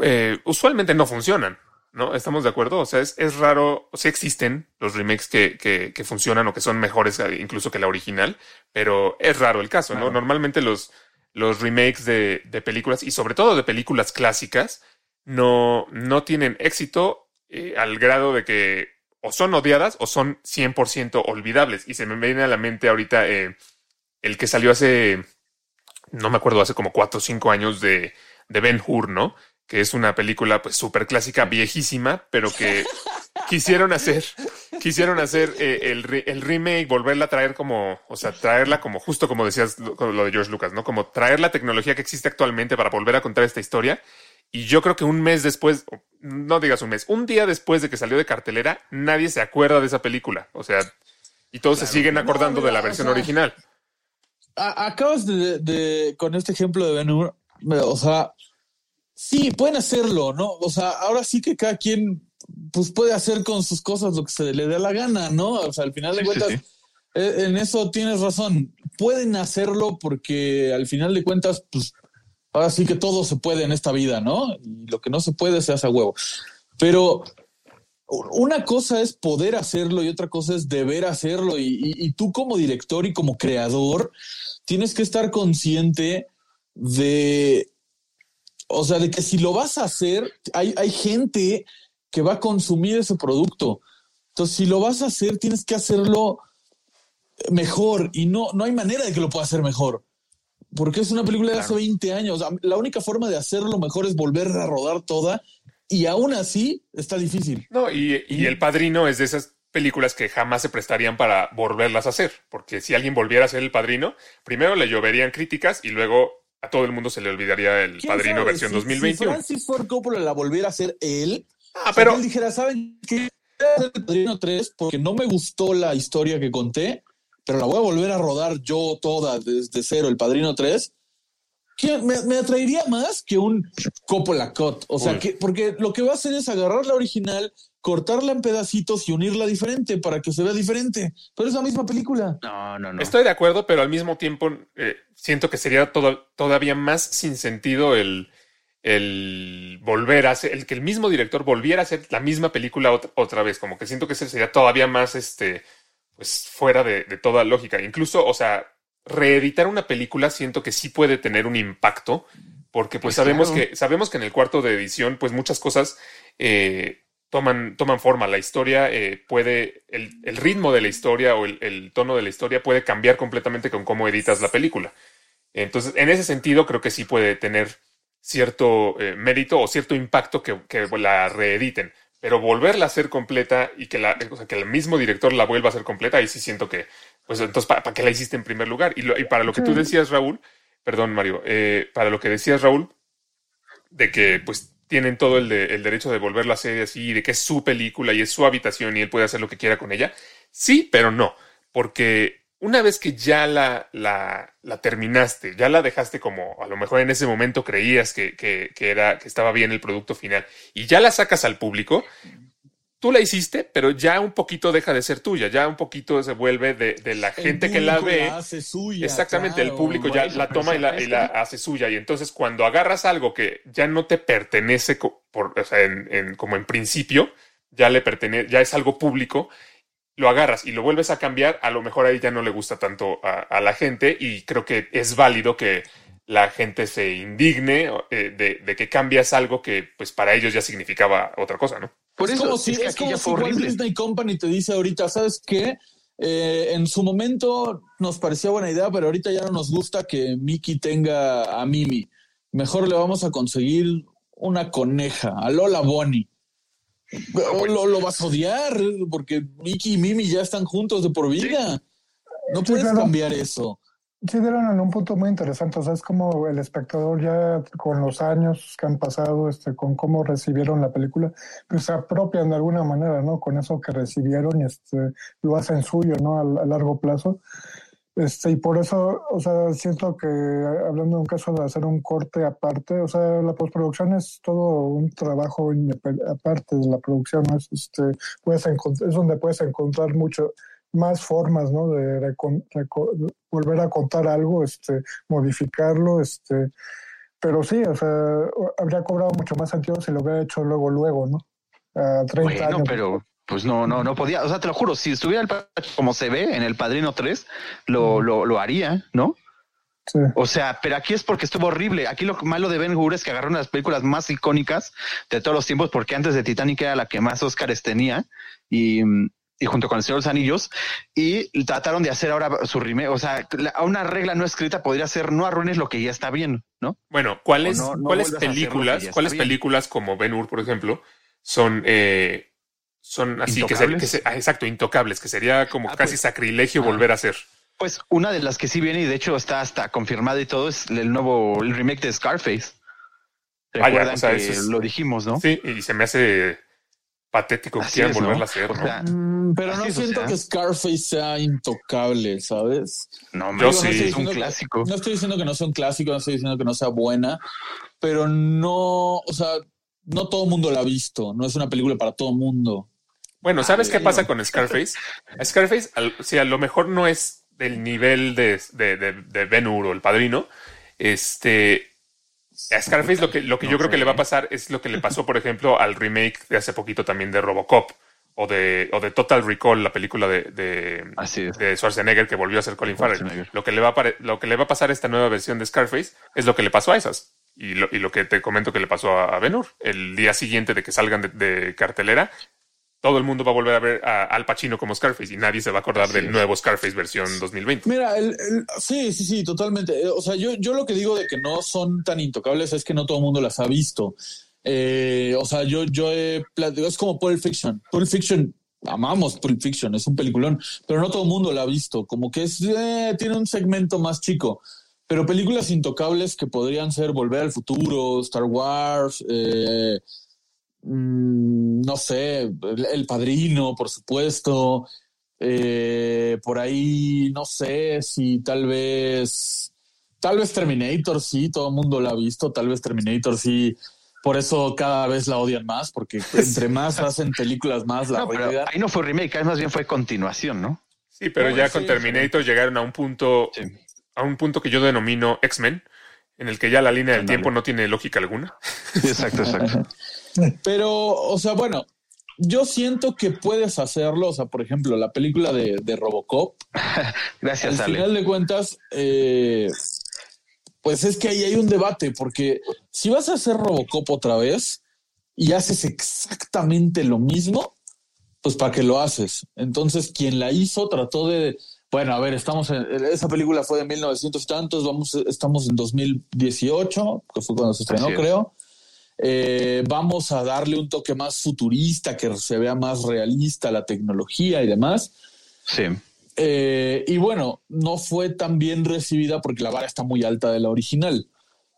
D: eh, usualmente no funcionan, ¿no? ¿Estamos de acuerdo? O sea, es, es raro, sea, existen los remakes que, que, que funcionan o que son mejores eh, incluso que la original, pero es raro el caso, ¿no? Normalmente los, los remakes de, de películas y sobre todo de películas clásicas no, no tienen éxito eh, al grado de que o son odiadas o son 100% olvidables. Y se me viene a la mente ahorita eh, el que salió hace, no me acuerdo, hace como 4 o 5 años de, de Ben Hur, ¿no? Que es una película pues súper clásica, viejísima, pero que (laughs) quisieron hacer, quisieron hacer eh, el, el remake, volverla a traer como, o sea, traerla como, justo como decías lo de George Lucas, ¿no? Como traer la tecnología que existe actualmente para volver a contar esta historia. Y yo creo que un mes después, no digas un mes, un día después de que salió de cartelera, nadie se acuerda de esa película. O sea, y todos se siguen acordando
F: No,
D: de la versión
F: o sea,
D: original.
F: A- acabas de, de- con este ejemplo de Ben Hur, o sea, sí, pueden hacerlo, ¿no? O sea, ahora sí que cada quien pues puede hacer con sus cosas lo que se le dé la gana, ¿no? O sea, al final de
A: Sí,
F: cuentas,
A: sí.
F: eh, en eso tienes razón. Pueden hacerlo porque al final de cuentas, pues ahora sí que todo se puede en esta vida, ¿no? Y lo que no se puede se hace a huevo. Pero una cosa es poder hacerlo y otra cosa es deber hacerlo. Y, y- tú como director y como creador tienes que estar consciente de, o sea, de que si lo vas a hacer, hay, hay gente que va a consumir ese producto. Entonces, si lo vas a hacer, tienes que hacerlo mejor y no, no hay manera de que lo pueda hacer mejor. Porque es una película de hace 20 años. La única forma de hacerlo mejor es volver a rodar toda y aún así está difícil.
D: No, y, y El Padrino es de esas películas que jamás se prestarían para volverlas a hacer. Porque si alguien volviera a ser El Padrino, primero le lloverían críticas y luego a todo el mundo se le olvidaría El
F: ¿Quién
D: Padrino
F: sabe?
D: versión
F: Si-
D: 2021.
F: Si Francis Ford Coppola la volviera a hacer él,
D: ah,
F: pero él dijera, ¿saben qué? Voy a hacer El Padrino 3 porque no me gustó la historia que conté, pero la voy a volver a rodar yo toda desde cero, El Padrino 3. que me, me atraería más que un Coppola Cut. O sea,
D: Uy.
F: que, porque lo que va a hacer es agarrar la original, cortarla en pedacitos y unirla diferente para que se vea diferente. Pero es la misma película.
A: No, no, no.
D: Estoy de acuerdo, pero al mismo tiempo eh, siento que sería todo- todavía más sin sentido el, el volver a hacer, el que el mismo director volviera a hacer la misma película otra, otra vez. Como que siento que ese sería todavía más este, pues fuera de, de toda lógica. Incluso, o sea, reeditar una película siento que sí puede tener un impacto, porque pues
A: Pues
D: sabemos
A: claro.
D: que, sabemos que en el cuarto de edición, pues muchas cosas eh, toman, toman forma. La historia eh, puede, el, el ritmo de la historia o el, el tono de la historia puede cambiar completamente con cómo editas la película. Entonces, en ese sentido, creo que sí puede tener cierto eh, mérito o cierto impacto que, que la reediten. Pero volverla a hacer completa y que, la, o sea, que el mismo director la vuelva a hacer completa, ahí sí siento que, pues entonces, ¿para, para qué la hiciste en primer lugar? Y, lo- y para lo que tú decías, Raúl, perdón, Mario, eh, para lo que decías, Raúl, de que pues tienen todo el, de- el derecho de volverla a hacer así, de que es su película y es su habitación y él puede hacer lo que quiera con ella. Sí, pero no, porque una vez que ya la, la, la terminaste, ya la dejaste como a lo mejor en ese momento creías que, que, que era, que estaba bien el producto final y ya la sacas al público, tú la hiciste, pero ya un poquito deja de ser tuya, ya un poquito se vuelve de, de la gente que la ve.
F: hace suya,
D: Exactamente, el público ya la toma y la,
A: ¿sabes
D: y la hace suya. Y entonces cuando agarras algo que ya no te pertenece co- por, o sea, en- en- como en principio, ya le pertenece, ya es algo público, lo agarras y lo vuelves a cambiar, a lo mejor ahí ya no le gusta tanto a, a la gente y creo que es válido que la gente se indigne eh, de, de que cambias algo que pues para ellos ya significaba otra cosa, ¿no?
A: Por
F: es
A: eso
F: como si,
A: es que
F: es
A: aquí
F: como si Walt. Disney Company te dice ahorita, ¿sabes qué? Eh, en su momento nos parecía buena idea, pero ahorita ya no nos gusta que Mickey tenga a Mimi. Mejor le vamos a conseguir una coneja, a Lola Bonnie. Lo, lo vas a odiar, porque Mickey y Mimi ya están juntos de por vida. No puedes
E: claro.
F: cambiar eso.
E: sí dieron en un punto muy interesante. O sea, es como el espectador ya con los años que han pasado, este, con cómo recibieron la película, pues se apropian de alguna manera, ¿no? Con eso que recibieron y este, lo hacen suyo, ¿no? A, a largo plazo. Este, y por eso, o sea, siento que hablando de un caso de hacer un corte aparte, o sea, la postproducción es todo un trabajo aparte de la producción, ¿no? Es, este, puedes es donde puedes encontrar mucho más formas, ¿no? De recon- reco- volver a contar algo, este, modificarlo, este, pero sí, o sea, habría cobrado mucho más sentido si lo hubiera hecho luego, luego, ¿no? A 30
A: Bueno,
E: años.
A: pero pues no, no, no podía. O sea, te lo juro, si estuviera el como se ve en el Padrino 3, lo, lo, lo haría, ¿no?
E: Sí.
A: O sea, pero aquí es porque estuvo horrible. Aquí lo malo de Ben Hur es que agarró una de las películas más icónicas de todos los tiempos, porque antes de Titanic era la que más Óscares tenía y, y junto con el Señor de los Anillos y trataron de hacer ahora su remake. O sea, la- una regla no escrita podría ser no arruines lo que ya está bien, ¿no?
D: Bueno, ¿cuáles,
A: O no- no
D: ¿cuáles
A: a
D: películas, cuáles
A: bien.
D: películas como Ben Hur, por ejemplo, son, eh, son así que, se-
A: ¿Intocables?
D: que se- ah, exacto, intocables, que sería como
A: Ah,
D: casi
A: pues.
D: sacrilegio
A: Ah.
D: volver a hacer.
A: Pues una de las que sí viene y de hecho está hasta confirmada y todo es el nuevo el remake de Scarface.
D: Vaya,
A: Recuerdan
D: o sea,
A: que
D: eso es-
A: lo dijimos, ¿no?
D: Sí, y se me hace patético que quieran
A: ¿no?
D: volverla a hacer.
A: O
D: ¿no?
A: sea,
F: Mm, pero no
A: o
F: siento
A: sea.
F: que Scarface sea intocable, ¿sabes?
A: no,
D: Yo
A: man,
D: sí.
A: es un
F: que-
A: clásico.
F: No estoy diciendo que no sea un clásico, no estoy diciendo que no sea buena, pero no, o sea, no todo el mundo la ha visto, no es una película para todo el mundo.
D: Bueno, ¿sabes
F: Ay,
D: qué
F: no.
D: pasa con Scarface? A Scarface, al- si a lo mejor no es del nivel de, de, de, de Ben Hur o el padrino, este. A Scarface lo que, lo que
A: No
D: yo creo que le va a pasar es lo que le pasó, por ejemplo, al remake de hace poquito también de Robocop o de, o de Total Recall, la película de, de,
A: Así es.
D: de Schwarzenegger que volvió a ser Colin Farrell. Lo que, le va a lo que le va a pasar a esta nueva versión de Scarface es lo que le pasó a esas. Y lo, y lo que te comento que le pasó a, a Ben Hur. El día siguiente de que salgan de, de cartelera, todo el mundo va a volver a ver a Al Pacino como Scarface y nadie se va a acordar del nuevo Scarface versión 2020.
F: Mira, el, el- sí, sí, sí, totalmente. Eh, O sea, yo, yo lo que digo de que no son tan intocables es que no todo el mundo las ha visto. Eh, o sea, yo, yo he es como Pulp Fiction. Pulp Fiction, amamos Pulp Fiction, es un peliculón, pero no todo el mundo la ha visto. Como que es, eh, tiene un segmento más chico. Pero películas intocables que podrían ser Volver al Futuro, Star Wars, eh, mm, no sé, El, El Padrino, por supuesto. Eh, por ahí, no sé si tal vez, tal vez Terminator, sí, todo el mundo la ha visto, tal vez Terminator, sí. Por eso cada vez la odian más, porque (laughs) entre más hacen películas, más la
A: No, pero ahí no fue remake, ahí más bien fue continuación, ¿no?
D: Sí, pero ya
F: sí,
D: con Terminator llegaron a un punto,
A: Sí.
D: a un punto que yo denomino X-Men, en el que ya la línea del tiempo no tiene lógica alguna.
A: exacto, exacto. (laughs)
F: Pero, o sea, bueno, yo siento que puedes hacerlo. O sea, por ejemplo, la película de, de Robocop, (laughs)
A: Gracias,
F: al
A: Ale.
F: final de cuentas, eh, pues es que ahí hay un debate, porque si vas a hacer Robocop otra vez y haces exactamente lo mismo, pues para qué lo haces. Entonces, quien la hizo trató de, bueno, a ver, estamos en, esa película fue de 1900 y tantos, vamos, estamos en 2018, que fue cuando se estrenó,
A: es.
F: creo. Eh, vamos a darle un toque más futurista, que se vea más realista la tecnología y demás.
A: Sí.
F: Eh, y bueno, no fue tan bien recibida porque la vara está muy alta de la original,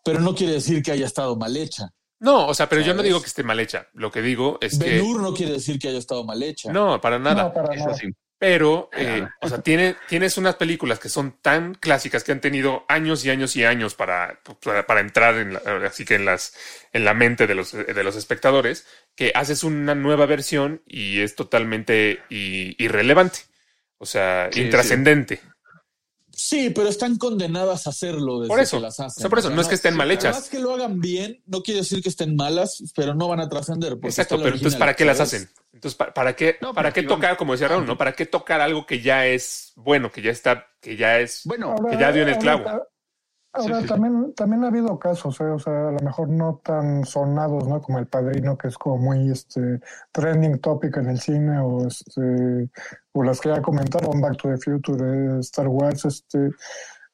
F: pero no quiere decir que haya estado mal hecha.
D: No, o sea, pero yo no digo que esté mal hecha. Lo que digo es que.
F: Ben Hur no quiere decir que haya estado mal hecha.
D: No, para nada.
E: No, para nada.
D: Pero, eh, o sea, tiene, tienes unas películas que son tan clásicas que han tenido años y años y años para, para, para entrar en la, así que en las, en la mente de los, de los espectadores, que haces una nueva versión y es totalmente irrelevante. O sea,
A: Sí,
D: intrascendente.
F: Sí, pero están condenadas a hacerlo desde
D: Por eso.
F: que las hacen.
D: O sea, por eso, no es que estén mal hechas.
F: Más que lo hagan bien, no quiere decir que estén malas, pero no van a trascender.
D: Exacto, pero entonces, ¿para qué las hacen? Entonces, ¿para, para qué,
A: No,
D: para qué tocar, como decía Raúl, ¿no? ¿Para qué tocar algo que ya es bueno, que ya está, que ya es
A: Bueno,
D: que ya dio en el
E: ahora-
D: clavo.
E: Ahora
A: Sí, sí.
E: también, también ha habido casos, ¿eh? o sea, a lo mejor no tan sonados, ¿no? Como El Padrino, que es como muy este trending topic en el cine, o este, o las que ya comentaron, Back to the Future, eh, Star Wars, este,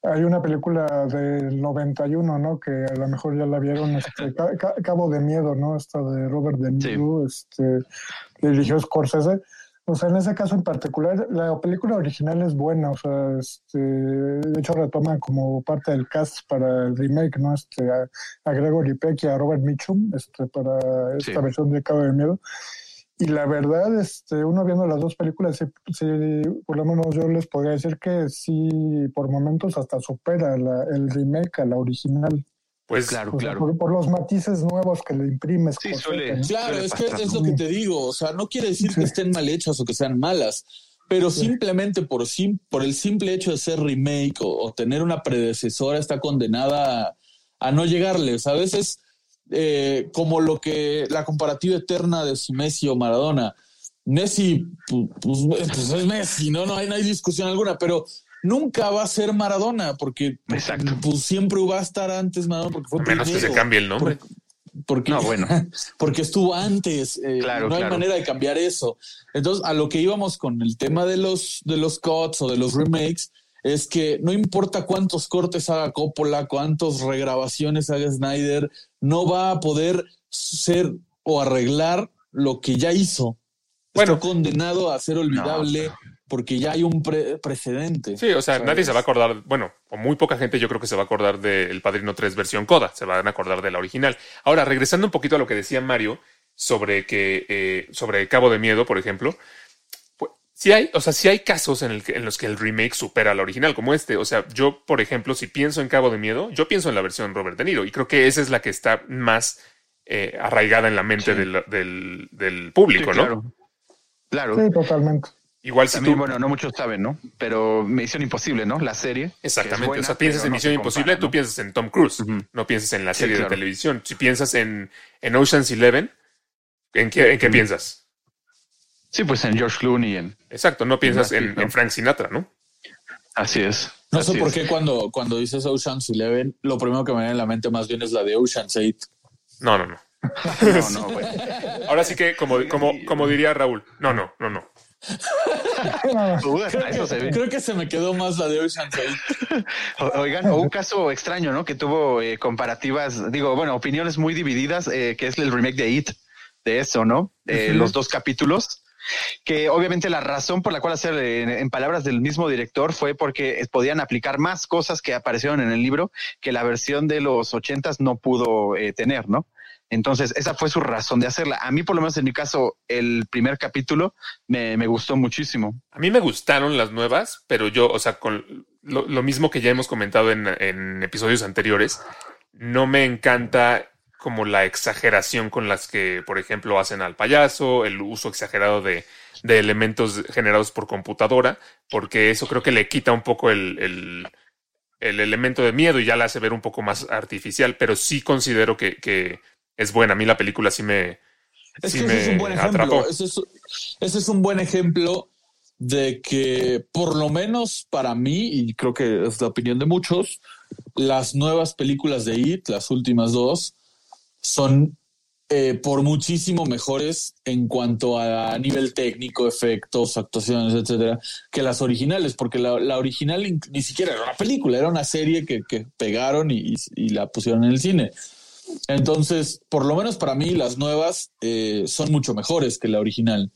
E: hay una película del 91, ¿no? Que a lo mejor ya la vieron, este, (laughs) Ca- Ca- Cabo de Miedo, ¿no? Esta de Robert De Niro, este, que dirigió Scorsese. O sea, en ese caso en particular, la película original es buena, o sea, este, de hecho retoma como parte del cast para el remake, ¿no? Este, a, a Gregory Peck y a Robert Mitchum, este, para esta
A: Sí.
E: versión de Cabo de Miedo. Y la verdad, este, uno viendo las dos películas, sí, sí, por lo menos yo les podría decir que sí, por momentos hasta supera la- el remake a la original.
D: Pues
A: Claro,
E: sea,
A: claro.
E: por, por los matices nuevos que le imprimes.
A: Sí, suele-.
F: Claro,
A: Suele
F: es que es lo que te digo. O sea, no quiere decir
E: Sí.
F: que estén mal hechas o que sean malas, pero
E: Sí.
F: simplemente por, sim- por el simple hecho de ser remake o, o tener una predecesora está condenada a, a no llegarles. A veces, eh, como lo que la comparativa eterna de si Messi o Maradona. Messi, pu- pues, pues es Messi, ¿no? No hay, no hay discusión alguna, pero nunca va a ser Maradona porque,
A: Exacto.
F: pues, siempre va a estar antes Maradona porque fue
D: a menos que se cambie el nombre.
F: Porque,
A: No, bueno. (laughs)
F: porque estuvo antes. eh,
A: Claro,
F: no hay
A: claro.
F: manera de cambiar eso. Entonces, a lo que íbamos con el tema de los, de los cuts o de los remakes, es que no importa cuántos cortes haga Coppola, cuántas regrabaciones haga Snyder, no va a poder ser o arreglar lo que ya hizo.
D: Bueno.
F: Está condenado a ser olvidable porque ya hay un pre- precedente.
D: Sí, o sea,
F: ¿Sabes?
D: nadie se va a acordar, bueno, o muy poca gente yo creo que se va a acordar de El Padrino 3 versión Coda, se van a acordar de la original. Ahora, regresando un poquito a lo que decía Mario sobre que, eh, sobre Cabo de Miedo, por ejemplo, pues, sí hay, o sea, sí hay casos en, el que- en los que el remake supera al original, como este. O sea, yo, por ejemplo, si pienso en Cabo de Miedo, yo pienso en la versión Robert De Niro, y creo que esa es la que está más eh, arraigada en la mente
A: Sí.
D: del, del- del público,
A: Sí,
D: ¿no?
A: claro. Claro.
E: Sí, totalmente.
D: Igual si
A: También,
D: tú,
A: bueno, no muchos saben, ¿no? Pero Misión Imposible, ¿no? La serie.
D: Exactamente.
A: buena,
D: o sea, piensas en
A: no
D: Misión
A: se
D: Imposible,
A: compara,
D: tú piensas en Tom Cruise, no piensas en la
A: Sí,
D: serie
A: claro.
D: de televisión. Si piensas en, en Ocean's Eleven, ¿en qué, en piensas?
A: Sí, pues en George Clooney. En...
D: Exacto, no piensas en, en Frank Sinatra, ¿no?
A: Así es.
F: No
A: así
F: sé por
A: es.
F: qué cuando, cuando dices Ocean's Eleven, lo primero que me viene a la mente más bien es la de Ocean's Eight.
D: No, no, no. (laughs)
A: No, no, (laughs) bueno.
D: Ahora sí que, como, como, como diría Raúl, no, no, no, no.
A: Uy, se ve.
F: Creo que se me quedó más la de Ocean's Eight.
A: O- Oigan, un caso extraño, ¿no? Que tuvo eh, comparativas, digo, bueno, opiniones muy divididas, eh, que es el remake de It, de eso, ¿no? Eh. Los dos capítulos. Que obviamente la razón por la cual hacer, en, en palabras del mismo director, fue porque podían aplicar más cosas que aparecieron en el libro que la versión de los ochentas no pudo eh, tener, ¿no? Entonces, esa fue su razón de hacerla. A mí, por lo menos en mi caso, el primer capítulo me, me gustó muchísimo.
D: A mí me gustaron las nuevas, pero yo, o sea, con lo, mismo que ya hemos comentado en, episodios anteriores, no me encanta como la exageración con las que, por ejemplo, hacen al payaso, el uso exagerado de, de elementos generados por computadora, porque eso creo que le quita un poco el, el, el elemento de miedo y ya la hace ver un poco más artificial, pero sí considero que es buena. A mí la película sí me,
F: Es
D: sí
F: que ese es
D: me
F: un buen ejemplo.
D: atrapó.
F: Ese es, ese es un buen ejemplo de que, por lo menos para mí, y creo que es la opinión de muchos, las nuevas películas de It, las últimas dos, son eh, por muchísimo mejores en cuanto a nivel técnico, efectos, actuaciones, etcétera, que las originales, porque la, la original in- ni siquiera era una película, era una serie que, que pegaron y, y la pusieron en el cine. Entonces, por lo menos para mí, las nuevas eh, son mucho mejores que la original.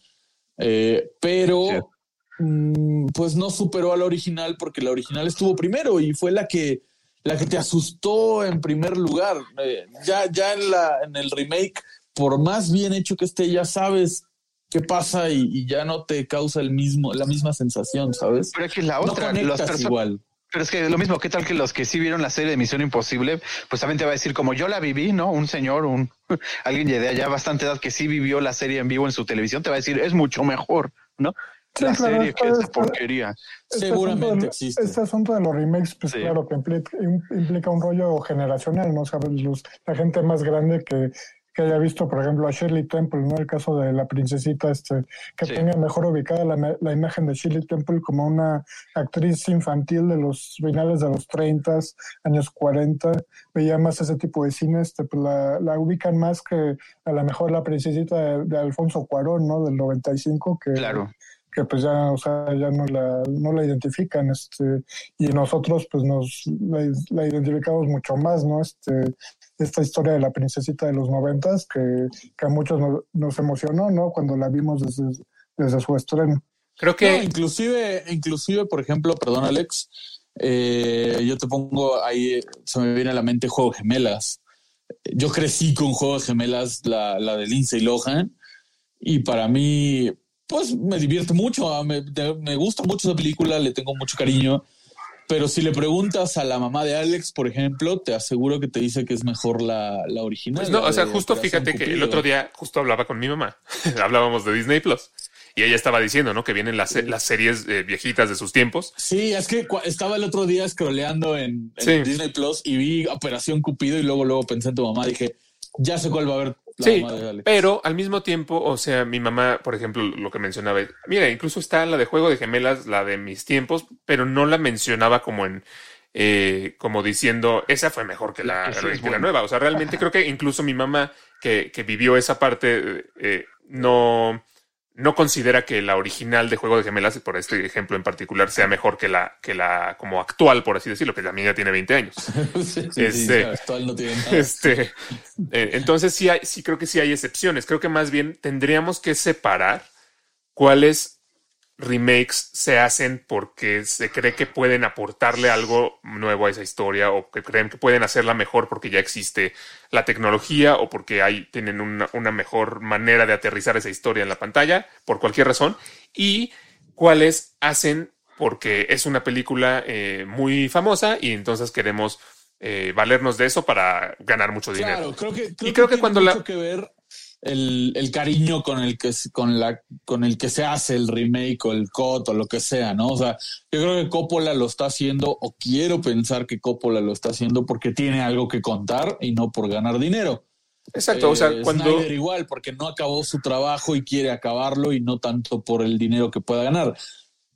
F: Eh, pero, mm, pues no superó a la original porque la original estuvo primero y fue la que, la que te asustó en primer lugar. Eh, ya, ya en, la, en el remake, por más bien hecho que esté, ya sabes qué pasa y, y ya no te causa el mismo, la misma sensación, ¿sabes?
A: Pero es que es la
F: No
A: otra. Las
F: conectas
A: personas
F: igual.
A: Pero es que lo mismo, ¿qué tal que los que sí vieron la serie de Misión Imposible, pues también te va a decir, como yo la viví, ¿no? Un señor, un (laughs) alguien de allá bastante edad que sí vivió la serie en vivo en su televisión, te va a decir, es mucho mejor, ¿no?
E: Sí,
A: la
E: claro,
A: serie que
E: es-
A: esa porquería.
E: Este
F: Seguramente
E: asunto
F: existe.
E: Este asunto de los remakes, pues
A: Sí.
E: claro que implica, im- implica un rollo generacional, ¿no? Sabes, los- la gente más grande que, que haya visto, por ejemplo, a Shirley Temple, ¿no? El caso de la princesita, este, que
A: Sí.
E: tenga mejor ubicada la, imagen de Shirley Temple como una actriz infantil de los finales de los 30, años 40, veía más ese tipo de cine, este, pues la, la ubican más que a lo mejor la princesita de, de Alfonso Cuarón, ¿no? Del 95, que,
A: Claro.
E: que pues ya, o sea, ya no la, no la identifican, este, y nosotros pues nos la, la identificamos mucho más, ¿no? Este, esta historia de la princesita de los noventas que, que a muchos nos, nos emocionó, ¿no? Cuando la vimos desde, desde su estreno.
D: Creo que
F: No, inclusive, inclusive, por ejemplo, perdón, Alex, eh, yo te pongo ahí, se me viene a la mente Juego de Gemelas. Yo crecí con Juego de Gemelas, la, la de Lindsay Lohan, y para mí, pues me divierte mucho, ah, me, me gusta mucho esa película, le tengo mucho cariño. Pero si le preguntas a la mamá de Alex, por ejemplo, te aseguro que te dice que es mejor la, la original.
D: Pues no,
F: la
D: o sea, justo fíjate que el otro día justo hablaba con mi mamá. (laughs) Hablábamos de Disney Plus. Y ella estaba diciendo, ¿no? Que vienen las, las series eh, viejitas de sus tiempos.
F: Sí, es que estaba el otro día scrolleando en, en
D: Sí.
F: Disney Plus y vi Operación Cupido y luego luego pensé en tu mamá. Dije, ya sé cuál va a haber
D: Sí, pero al mismo tiempo, o sea, mi mamá, por ejemplo, lo que mencionaba, mira, incluso está la de Juego de Gemelas, la de mis tiempos, pero no la mencionaba como en, eh, como diciendo, esa fue mejor que la,
A: La sí
D: que nueva. O sea, realmente creo que incluso mi mamá, que, que vivió esa parte, eh, no, no considera que la original de Juego de Gemelas, por este ejemplo en particular, sea mejor que la, que la como actual, por así decirlo, que también ya tiene 20 años. (laughs)
F: sí, sí, sí,
D: Este-
F: claro, actual no tiene nada.
D: Este, eh, entonces sí, hay, sí creo que sí hay excepciones. Creo que más bien tendríamos que separar cuáles remakes se hacen porque se cree que pueden aportarle algo nuevo a esa historia o que creen que pueden hacerla mejor porque ya existe la tecnología o porque hay, tienen una, una mejor manera de aterrizar esa historia en la pantalla, por cualquier razón, y cuáles hacen porque es una película eh, muy famosa y entonces queremos eh, valernos de eso para ganar mucho dinero.
F: Claro, creo que, creo
D: Y creo que cuando la-
F: mucho que ver el, el cariño con el que se- con la con el que se hace el remake o el cut o lo que sea, ¿no? O sea, yo creo que Coppola lo está haciendo o quiero pensar que Coppola lo está haciendo porque tiene algo que contar y no por ganar dinero.
D: Exacto, o sea,
F: Eh,
D: cuando...
F: Snyder igual, porque no acabó su trabajo y quiere acabarlo y no tanto por el dinero que pueda ganar.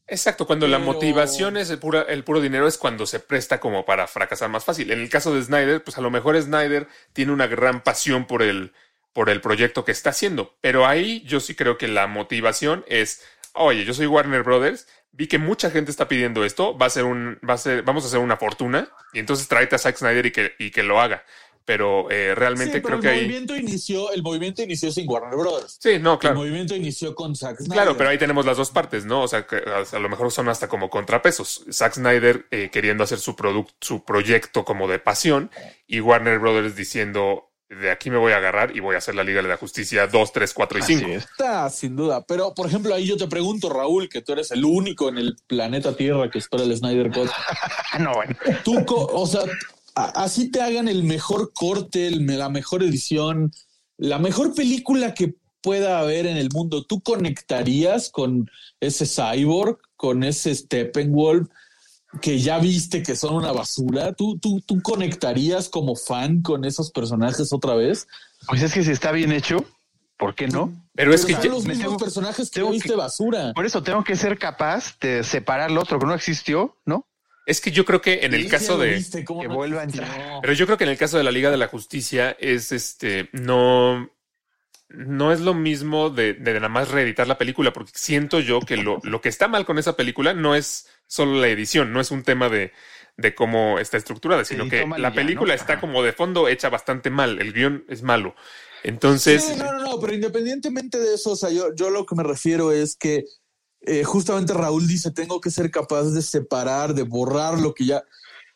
D: Exacto, cuando la motivación es el, pura- el puro dinero es cuando se presta como para fracasar más fácil. En el caso de Snyder, pues a lo mejor Snyder tiene una gran pasión por el, por el proyecto que está haciendo, pero ahí yo sí creo que la motivación es, oye, yo soy Warner Brothers, vi que mucha gente está pidiendo esto, va a ser un, va a ser, vamos a hacer una fortuna y entonces tráete a Zack Snyder y que, y que lo haga. Pero eh, realmente
F: Sí, pero
D: creo que
F: el
D: ahí...
F: movimiento inició, el movimiento inició sin Warner Brothers.
D: Sí, no,
F: El
D: claro.
F: movimiento inició con Zack Snyder.
D: Claro, pero ahí tenemos las dos partes, ¿no? O sea, que a lo mejor son hasta como contrapesos. Zack Snyder eh, queriendo hacer su producto, su proyecto como de pasión y Warner Brothers diciendo de aquí me voy a agarrar y voy a hacer la Liga de la Justicia 2, 3, 4 y
A: Así
D: 5.
A: es.
F: Está, sin duda. Pero, por ejemplo, ahí yo te pregunto, Raúl, que tú eres el único en el planeta Tierra que espera el Snyder Cut. (laughs)
A: No, bueno.
F: Tú, co- o sea, así te hagan el mejor corte, el- la mejor edición, la mejor película que pueda haber en el mundo. ¿Tú conectarías con ese cyborg, con ese Steppenwolf que ya viste que son una basura? ¿Tú, tú, tú conectarías como fan con esos personajes otra vez?
A: Pues es que si está bien hecho, ¿por qué no?
D: Pero es que
F: son
D: ya-
F: los mismos
A: tengo-
F: personajes que
A: tengo
F: viste
A: que-
F: basura.
A: Por eso tengo que ser capaz de separar lo otro que no existió, ¿no?
D: es que yo creo que en el caso de...
F: viste, ¿cómo
A: que
F: no
A: vuelva a entrar.
D: Pero yo creo que en el caso de la Liga de la Justicia es este, no, no es lo mismo de, de nada más reeditar la película, porque siento yo que lo, lo que está mal con esa película no es solo la edición, no es un tema de, de cómo está estructurada, sino que la
A: ya,
D: película
A: ¿no?
D: está como de fondo hecha bastante mal, el guion es malo. Entonces,
F: Sí, no, no, no, pero independientemente de eso, o sea, yo, yo lo que me refiero es que eh, justamente Raúl dice, tengo que ser capaz de separar, de borrar lo que ya,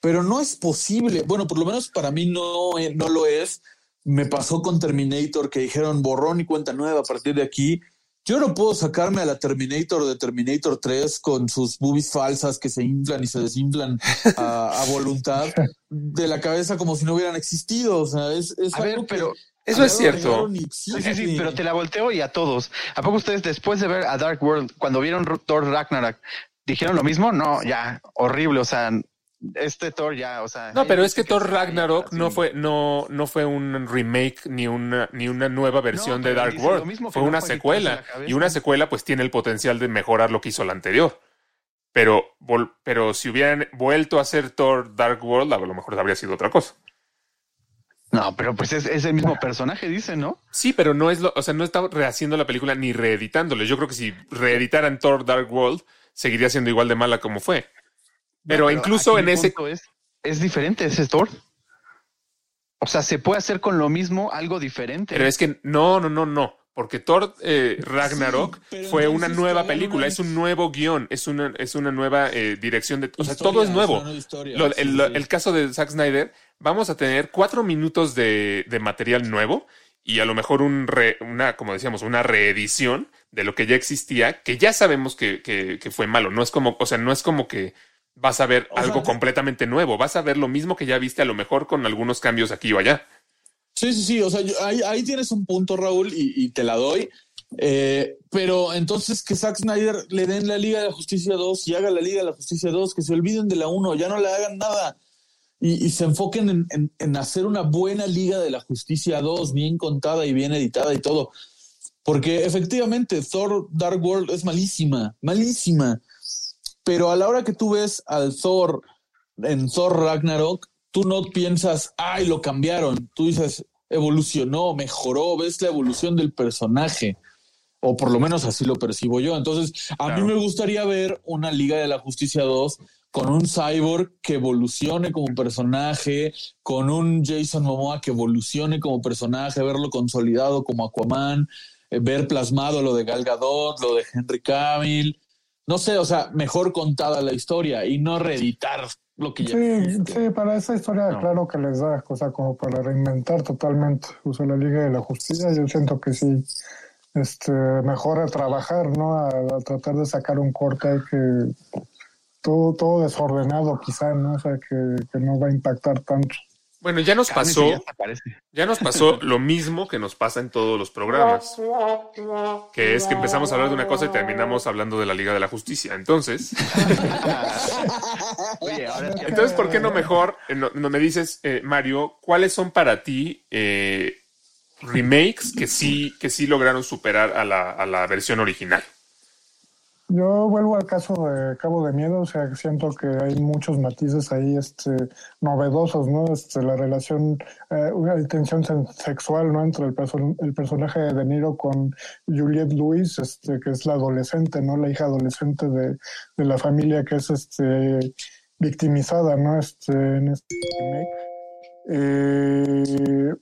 F: pero no es posible. Bueno, por lo menos para mí no, eh, no lo es. Me pasó con Terminator que dijeron borrón y cuenta nueva a partir de aquí. Yo no puedo sacarme a la Terminator de Terminator 3 con sus boobies falsas que se inflan y se desinflan a, a voluntad de la cabeza como si no hubieran existido. O sea, es, es
A: A ver,
F: que
A: pero
D: eso es cierto.
F: y
A: Sí, sí, sí, pero te la volteo y a todos. ¿A poco ustedes después de ver a Dark World, cuando vieron Thor Ragnarok, dijeron lo mismo? No, ya, horrible, o sea, este Thor ya, o sea...
D: No, pero es que Thor Ragnarok no fue, no, no fue un remake ni una, ni una nueva versión
A: No,
D: de Dark
A: lo
D: World.
A: mismo
D: Fue
A: no
D: una secuela. Y una secuela, pues, tiene el potencial de mejorar lo que hizo la anterior. Pero, pero si hubieran vuelto a hacer Thor Dark World, a lo mejor habría sido otra cosa.
A: No, pero pues es, es el mismo personaje, dice, ¿no?
D: Sí, pero no es lo, o sea, no está rehaciendo la película ni reeditándole. Yo creo que si reeditaran Thor Dark World, seguiría siendo igual de mala como fue. Pero, incluso en ese,
A: Es, es diferente ese Thor. O sea, se puede hacer con lo mismo algo diferente.
D: Pero es que no, no, no, no. porque Thor eh, Ragnarok fue una nueva película,
F: una-
D: es un nuevo guion, es una, es una nueva eh, dirección de... O sea,
F: Historia,
D: todo es nuevo. Lo-
F: Sí,
D: el,
F: sí, sí.
D: el caso de Zack Snyder, vamos a tener cuatro minutos de, de material nuevo y a lo mejor un re- una, como decíamos, una reedición de lo que ya existía, que ya sabemos que, que- que fue malo. No es como, o sea, no es como que vas a ver algo completamente nuevo, vas a ver lo mismo que ya viste, a lo mejor con algunos cambios aquí o allá.
F: Sí, sí, sí. O sea, yo- ahí, ahí tienes un punto, Raúl, y, y te la doy. Eh, pero entonces que Zack Snyder le den la Liga de la Justicia 2 y haga la Liga de la Justicia 2, que se olviden de la 1, ya no le hagan nada. Y, y se enfoquen en, en- en hacer una buena Liga de la Justicia 2, bien contada y bien editada y todo. Porque efectivamente Thor Dark World es malísima, malísima. Pero a la hora que tú ves al Thor en Thor Ragnarok, tú no piensas, ay, lo cambiaron. Tú dices, evolucionó, mejoró, ves la evolución del personaje. O por lo menos así lo percibo yo. Entonces, a
D: Claro.
F: mí me gustaría ver una Liga de la Justicia 2 con un cyborg que evolucione como personaje, con un Jason Momoa que evolucione como personaje, verlo consolidado como Aquaman, eh, ver plasmado lo de Gal Gadot, lo de Henry Cavill. No sé, o sea, mejor contada la historia y no reeditar lo que ya
E: Sí,
F: existe.
E: sí, para esa historia,
A: No.
E: claro que les da, o sea, como para reinventar totalmente. O sea, la Liga de la Justicia, yo siento que sí, este, mejor a trabajar, ¿no? A, a tratar de sacar un corte ahí que todo, todo desordenado, quizá, ¿no? O sea, que, que no va a impactar tanto.
D: Bueno, ya nos pasó,
A: ya
D: nos pasó (laughs) lo mismo que nos pasa en todos los programas, que es que empezamos a hablar de una cosa y terminamos hablando de la Liga de la Justicia. Entonces, (laughs)
A: Oye, ahora es que-
D: entonces, ¿por qué no mejor eh, no, no me dices, eh, Mario, cuáles son para ti eh, remakes que sí, que sí lograron superar a la, a la versión original?
E: Yo vuelvo al caso de Cabo de Miedo, o sea, siento que hay muchos matices ahí, este, novedosos, ¿no? Este, la relación, eh, una tensión sexual, ¿no? Entre el, perso- el personaje de De Niro con Juliette Lewis, este, que es la adolescente, ¿no? La hija adolescente de, de la familia que es, este, victimizada, ¿no? Este, en este remake. Eh,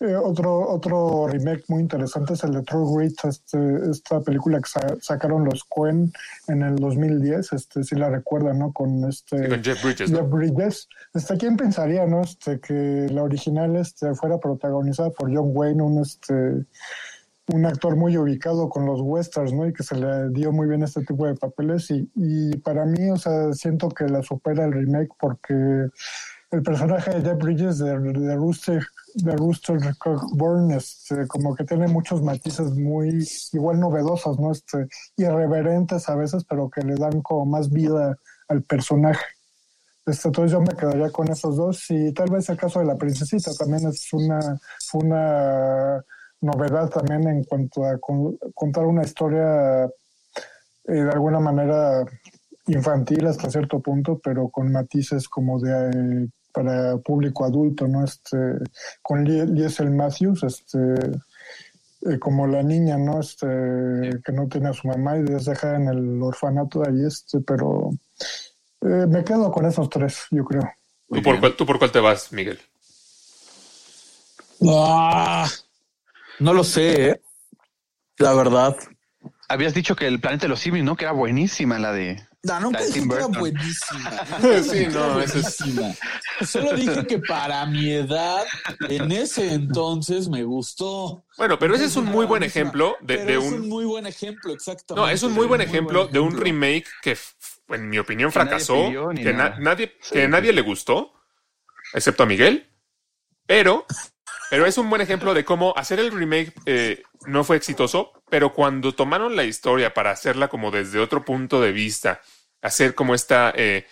E: eh, otro, otro remake muy interesante es el de True Grit, este, esta película que sa- sacaron los Coen en el 2010, este, si la recuerdan, ¿no? Con este
D: Sí, con Jeff Bridges, ¿no?
E: Jeff Bridges. Este, ¿Quién pensaría, no? Este, que la original este, fuera protagonizada por John Wayne, un este un actor muy ubicado con los westerns, ¿no? Y que se le dio muy bien este tipo de papeles. Y, y para mí, o sea, siento que la supera el remake porque el personaje de Jeff Bridges de, de Rooster, de Rooster Cockburn, este, como que tiene muchos matices muy igual novedosos, ¿no? Este, irreverentes a veces, pero que le dan como más vida al personaje. Este, entonces yo me quedaría con esos dos y tal vez el caso de la princesita también es una, una novedad también en cuanto a con- contar una historia eh, de alguna manera infantil hasta cierto punto, pero con matices como de eh, para público adulto, ¿no? Este, con Lie- Liesel Matthews, este, eh, como la niña, ¿no? Este, que no tiene a su mamá y es dejada en el orfanato ahí, este, pero eh, me quedo con esos tres, yo creo.
D: ¿Tú por, cuál, ¿Tú por cuál te vas, Miguel?
F: Ah, no lo sé, ¿eh? la verdad.
A: Habías dicho que el planeta de los simios, ¿no? Que era buenísima la de.
F: Que era
A: Burton.
F: buenísima. (laughs)
D: Sí, no, eso es-
F: buenísima. Solo dije que para mi edad, en ese entonces me gustó.
D: Bueno, pero ese es un muy buen ejemplo de,
F: Pero
D: de
F: es
D: un...
F: un muy buen ejemplo, exactamente.
D: No, es un muy buen ejemplo de un remake que, en mi opinión,
A: Que nadie
D: fracasó, que na- nadie,
A: Sí.
D: que a nadie le gustó, excepto a Miguel, pero, pero es un buen ejemplo de cómo hacer el remake eh, no fue exitoso, pero cuando tomaron la historia para hacerla como desde otro punto de vista, hacer como esta eh,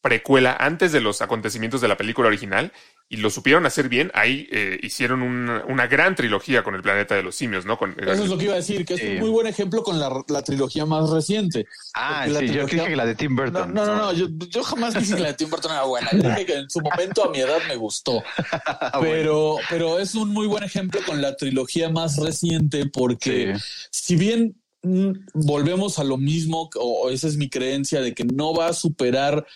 D: precuela antes de los acontecimientos de la película original y lo supieron hacer bien, ahí eh, hicieron una, una gran trilogía con el planeta de los simios, ¿no? Con,
F: Eso es lo que iba a decir, que es un muy buen ejemplo con la, la trilogía más reciente.
A: Ah, yo
F: trilogía-
A: dije que la de Tim Burton.
F: no, no, no, yo, yo jamás dije que la de Tim Burton era buena. Yo dije que en su momento a mi edad me gustó. (laughs)
A: Ah, bueno.
F: Pero, pero es un muy buen ejemplo con la trilogía más reciente porque
A: Sí.
F: si bien mm, volvemos a lo mismo, o esa es mi creencia de que no va a superar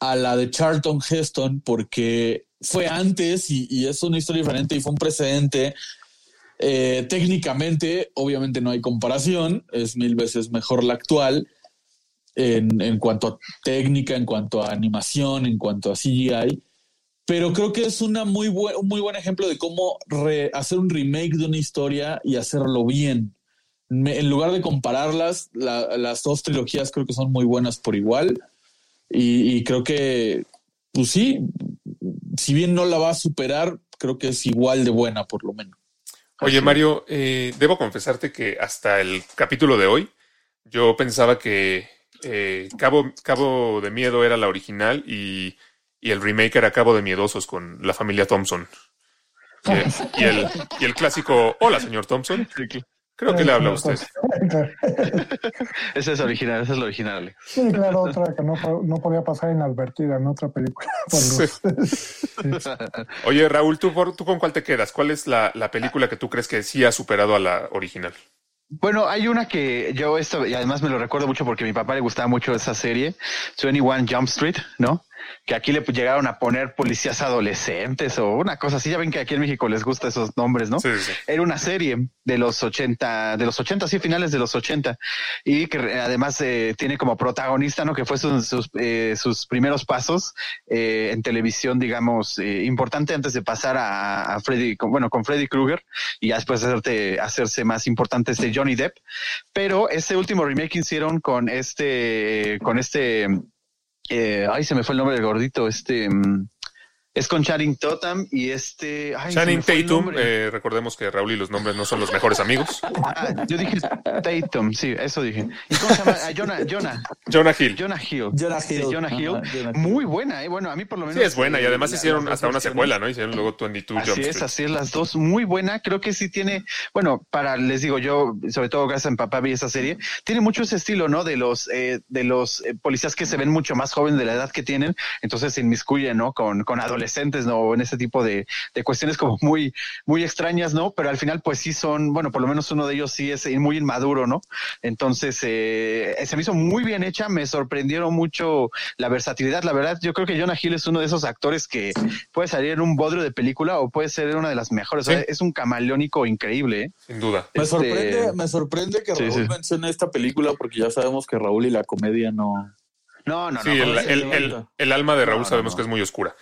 F: a la de Charlton Heston porque fue antes y, es una historia diferente y fue un precedente. Eh, técnicamente, obviamente no hay comparación, es mil veces mejor la actual en, en cuanto a técnica, en cuanto a animación, en cuanto a CGI, pero creo que es una muy buen, un muy buen ejemplo de cómo hacer un remake de una historia y hacerlo bien. En lugar de compararlas, la- las dos trilogías creo que son muy buenas por igual. Y, y creo que, pues sí, si bien no la va a superar, creo que es igual de buena por lo menos.
D: Oye, Mario, eh, debo confesarte que hasta el capítulo de hoy yo pensaba que eh, Cabo, Cabo de Miedo era la original y, y el remake era Cabo de Miedosos con la familia Thompson. Y, (laughs) y el, y el clásico, hola, señor Thompson. Creo que le habla a usted. (laughs)
A: Ese es original, ese es lo original. Alex.
E: Sí, claro, otra que no, no podía pasar inadvertida en otra película. (laughs) (laughs)
D: Oye, Raúl, ¿tú, por- ¿tú con cuál te quedas? ¿Cuál es la, la película que tú crees que sí ha superado a la original?
A: Bueno, hay una que yo esto, y además me lo recuerdo mucho porque a mi papá le gustaba mucho esa serie, 21 Jump Street, ¿no? Que aquí le llegaron a poner policías adolescentes o una cosa así. Ya ven que aquí en México les gusta esos nombres, ¿no?
D: Sí, sí, sí.
A: Era una serie de los 80, de los 80, sí, finales de los 80, y que además eh, tiene como protagonista, ¿no? Que fue sus, sus, eh, sus primeros pasos eh, en televisión, digamos, eh, importante antes de pasar a, a Freddy, con- bueno, con Freddy Krueger, y ya después hacerte, hacerse más importante este Johnny Depp. Pero ese último remake hicieron con este, con este, eh, ay, se me fue el nombre del gordito, este, mm, es con Channing Tatum y este, ay,
D: Channing Tatum, eh, recordemos que Raúl y los nombres no son los mejores amigos.
A: Ah, yo dije Tatum, sí, eso dije. ¿Y cómo se llama? Ah, Jonah, Jonah,
D: Jonah Hill.
A: Jonah Hill.
F: Jonah
A: Sí,
F: Hill.
A: Jonah
F: Ajá,
A: Hill.
F: Jonah Hill.
A: Muy buena, ¿eh? Bueno, a mí por lo menos.
D: Sí, es buena y además
A: la-
D: hicieron hasta una secuela, ¿no? Hicieron luego 22
A: Así
D: Jump
A: es, así es, las dos muy buena. Creo que sí tiene, bueno, para, les digo, yo, sobre todo gracias a mi papá vi esa serie, tiene mucho ese estilo, ¿no? De los, eh, de los eh, policías que se ven mucho más jóvenes de la edad que tienen, entonces se inmiscuyen, ¿no? Con, con adolescentes, ¿no? En ese tipo de, de cuestiones como muy, muy extrañas, ¿no? Pero al final, pues sí son, bueno, por lo menos uno de ellos sí es muy inmaduro, ¿no? Entonces, eh, se me hizo muy bien hecha, me sorprendieron mucho la versatilidad. La verdad, yo creo que Jonah Hill es uno de esos actores que puede salir en un bodrio de película o puede ser una de las mejores. O sea,
D: Sí.
A: es un camaleónico increíble, ¿eh?
D: Sin duda.
F: Me
A: Este-
F: sorprende, me sorprende que
A: Sí,
F: Raúl
A: sí.
F: mencione esta película porque ya sabemos que Raúl y la comedia no.
A: No, no,
D: Sí,
A: no.
D: el,
A: comedia-
D: el- el- el alma de Raúl
A: No, no,
D: sabemos
A: no.
D: que es muy oscura.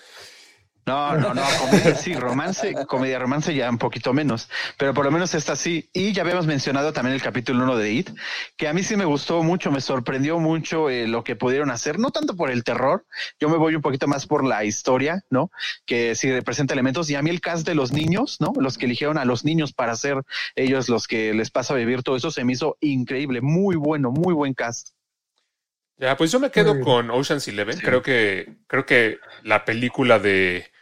A: No, no, no, comedia sí, romance, comedia romance ya un poquito menos, pero por lo menos esta sí. Y ya habíamos mencionado también el capítulo 1 de It, que a mí sí me gustó mucho, me sorprendió mucho eh, lo que pudieron hacer, no tanto por el terror, yo me voy un poquito más por la historia, ¿no? Que sí representa elementos y a mí el cast de los niños, ¿no? Los que eligieron a los niños para ser ellos los que les pasa a vivir todo eso, se me hizo increíble, muy bueno, muy buen cast.
D: Ya, pues yo me quedo con Ocean's Eleven.
A: Sí.
D: Creo que, creo que la película de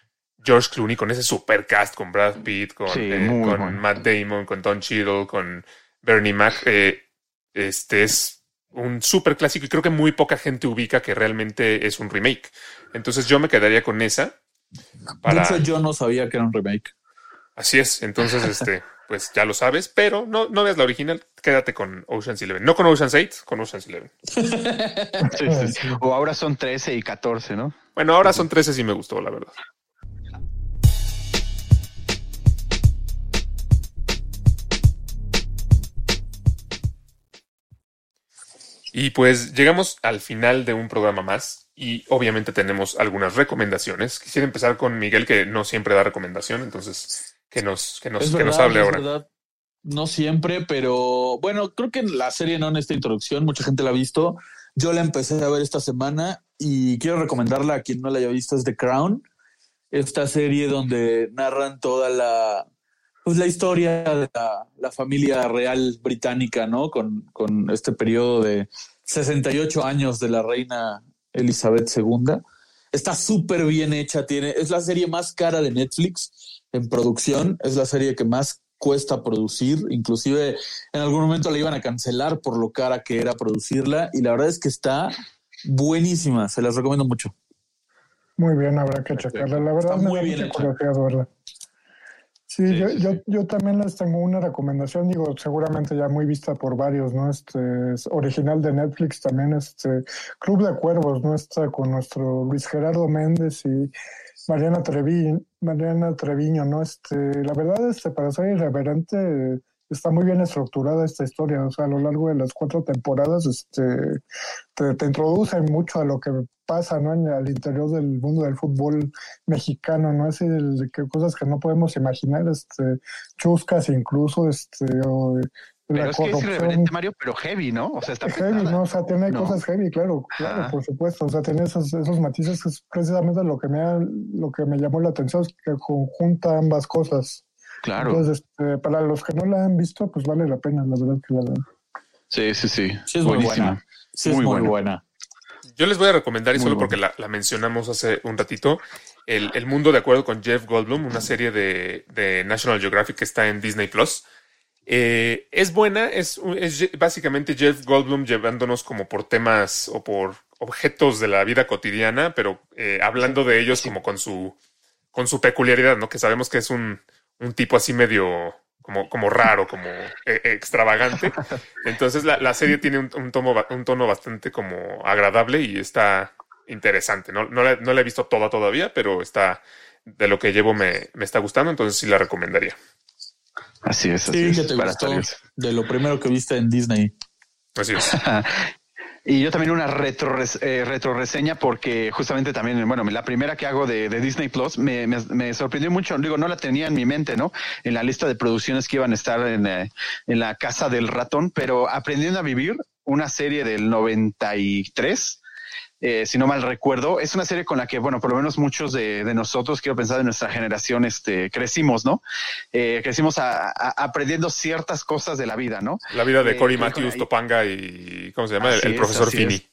D: George Clooney con ese super cast, con Brad Pitt, con,
A: Sí,
D: eh,
A: muy
D: con
A: bueno.
D: Matt Damon, con Don Cheadle, con Bernie Mac, eh, este es un super clásico y creo que muy poca gente ubica que realmente es un remake. Entonces yo me quedaría con esa. Para...
F: De hecho, yo no sabía que era un remake.
D: Así es, entonces este, (laughs) pues ya lo sabes, pero no, no veas la original, quédate con Ocean's Eleven. No con Ocean's 8, con Ocean's Eleven.
A: Sí, sí, sí. O ahora son 13 y 14, ¿no?
D: Bueno, ahora son 13 y me gustó, la verdad. Y pues llegamos al final de un programa más y obviamente tenemos algunas recomendaciones. Quisiera empezar con Miguel, que no siempre da recomendación, entonces que nos, que nos, que nos hable ahora.
F: verdad. No siempre, pero bueno, creo que en la serie no en esta introducción, mucha gente la ha visto. Yo la empecé a ver esta semana y quiero recomendarla a quien no la haya visto, es The Crown. Esta serie donde narran toda la, pues la historia de la, la familia real británica, ¿no? Con, con este periodo de 68 años de la reina Elizabeth II. Está súper bien hecha, tiene, es la serie más cara de Netflix en producción, es la serie que más cuesta producir, inclusive en algún momento la iban a cancelar por lo cara que era producirla y la verdad es que está buenísima, se las recomiendo mucho.
E: Muy bien, habrá que checarla. La verdad,
F: Está
E: me
F: muy
E: da
F: bien
E: mucha
F: hecha.
E: curiosidad, ¿verdad? Sí,
A: Sí,
E: yo,
A: sí,
E: yo, yo también les tengo una recomendación, digo, seguramente ya muy vista por varios, ¿no? Este es original de Netflix también, este Club de Cuervos, ¿no? Está con nuestro Luis Gerardo Méndez y Mariana Treviño, Mariana Treviño, ¿no? Este, la verdad, este, para ser irreverente, está muy bien estructurada esta historia. O sea, a lo largo de las cuatro temporadas, este, te, te introducen mucho a lo que pasa, ¿no? En, al interior del mundo del fútbol mexicano, ¿no? Así de, que cosas que no podemos imaginar, este, chuscas incluso, este, o,
A: pero es que es irreverente, Mario, pero heavy, ¿no? O sea, está
E: heavy,
A: pesada.
E: ¿no? O sea, tiene
A: No.
E: cosas heavy, claro, claro, por supuesto. O sea, tiene esos, esos matices que es precisamente lo que me ha- lo que me llamó la atención, es que conjunta ambas cosas.
A: Claro.
E: Entonces, este, para los que no la han visto, pues vale la pena, la verdad que la vean.
A: Sí, sí, sí.
F: Sí es muy buena. Sí es
A: Muy
F: muy
A: buena.
F: buena.
D: Yo les voy a recomendar, y
A: Muy
D: solo porque la, la mencionamos hace un ratito, el, el Mundo de Acuerdo con Jeff Goldblum, una serie de, de National Geographic que está en Disney Plus. Eh, es buena, es, un- es básicamente Jeff Goldblum llevándonos como por temas o por objetos de la vida cotidiana, pero eh, hablando de ellos como con su, con su peculiaridad, ¿no? Que sabemos que es un, un tipo así medio como, como raro, como eh, extravagante. (laughs) Entonces la, la serie tiene un, un un tono bastante como agradable y está interesante. No, no, la, no la he visto toda todavía, pero está de lo que llevo me, me está gustando, entonces sí la recomendaría.
A: Así es, así
F: Sí,
A: es.
F: que te gustó de lo primero que viste en Disney.
D: Así es. (laughs)
A: Y yo también una retro, eh, retro reseña porque justamente también, bueno, la primera que hago de, de Disney Plus me, me, me sorprendió mucho. Digo, no la tenía en mi mente, ¿no? En la lista de producciones que iban a estar en, eh, en la casa del ratón, pero aprendiendo a vivir una serie del 93. Eh, si no mal recuerdo, es una serie con la que, bueno, por lo menos muchos de, de nosotros, quiero pensar de nuestra generación, este, crecimos, ¿no? Eh, crecimos a- a- aprendiendo ciertas cosas de la vida, ¿no?
D: La vida de
A: Eh,
D: Cory Matthews, Topanga y ¿cómo se llama? El,
A: Así
D: el
A: es,
D: profesor
A: así
D: Finney.
A: es.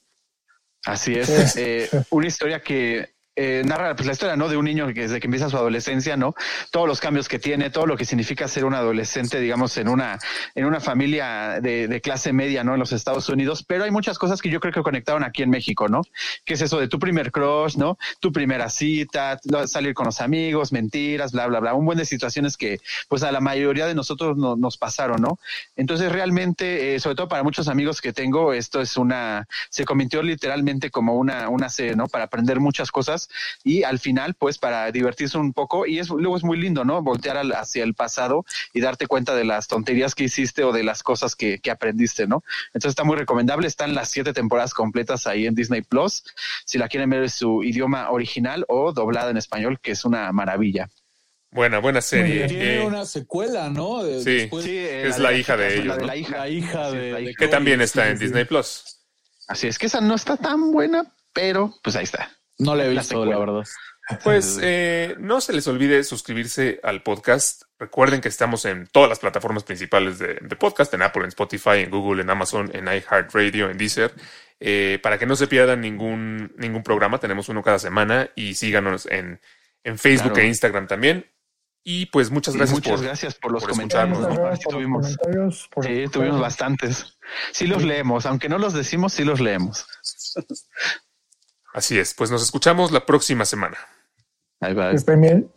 A: Así es, eh, una historia que eh, narra pues, la historia ¿no? de un niño que desde que empieza su adolescencia, ¿no? Todos los cambios que tiene, todo lo que significa ser un adolescente, digamos, en una, en una familia de, de clase media, ¿no? En los Estados Unidos, pero hay muchas cosas que yo creo que conectaron aquí en México, ¿no? Que es eso de tu primer crush, ¿no? Tu primera cita, salir con los amigos, mentiras, bla, bla, bla. Un buen de situaciones que, pues, a la mayoría de nosotros no- nos pasaron, ¿no? Entonces, realmente, eh, sobre todo para muchos amigos que tengo, esto es una, se convirtió literalmente como una, una serie, ¿no? Para aprender muchas cosas y al final, pues, para divertirse un poco. Y es, luego es muy lindo, ¿no? Voltear al- hacia el pasado y darte cuenta de las tonterías que hiciste o de las cosas que, que aprendiste, ¿no? Entonces está muy recomendable. Están las siete temporadas completas ahí en Disney Plus. Si la quieren ver en su idioma original o doblada en español, que es una maravilla.
D: Buena, buena serie.
F: Tiene
D: Eh,
F: una secuela, ¿no? De-
D: Sí.
F: después-
A: eh,
D: Es la hija de
A: la
D: ellos,
A: de
D: ¿no?
A: la hija.
F: La hija
A: Sí,
F: de,
A: hija.
D: que también está
F: sí,
D: en
F: sí.
D: Disney Plus.
A: Así es que esa no está tan buena, pero pues ahí está.
F: No la he
A: La
F: visto,
A: secuela.
F: la verdad.
D: Pues (laughs) eh, no se les olvide suscribirse al podcast. Recuerden que estamos en todas las plataformas principales de, de podcast, en Apple, en Spotify, en Google, en Amazon, en iHeartRadio, en Deezer. Eh, para que no se pierdan ningún, ningún programa, tenemos uno cada semana y síganos en, en Facebook
A: Claro.
D: e Instagram también. Y pues muchas
A: Y
D: gracias
A: muchas
D: por...
A: gracias por los
D: por
A: comentarios. Sí, tuvimos,
E: comentarios. por
A: sí, tuvimos bastantes. Sí los leemos, aunque no los decimos, sí los leemos. (laughs)
D: Así es, pues nos escuchamos la próxima semana.
A: Ahí va.
E: Que estén bien.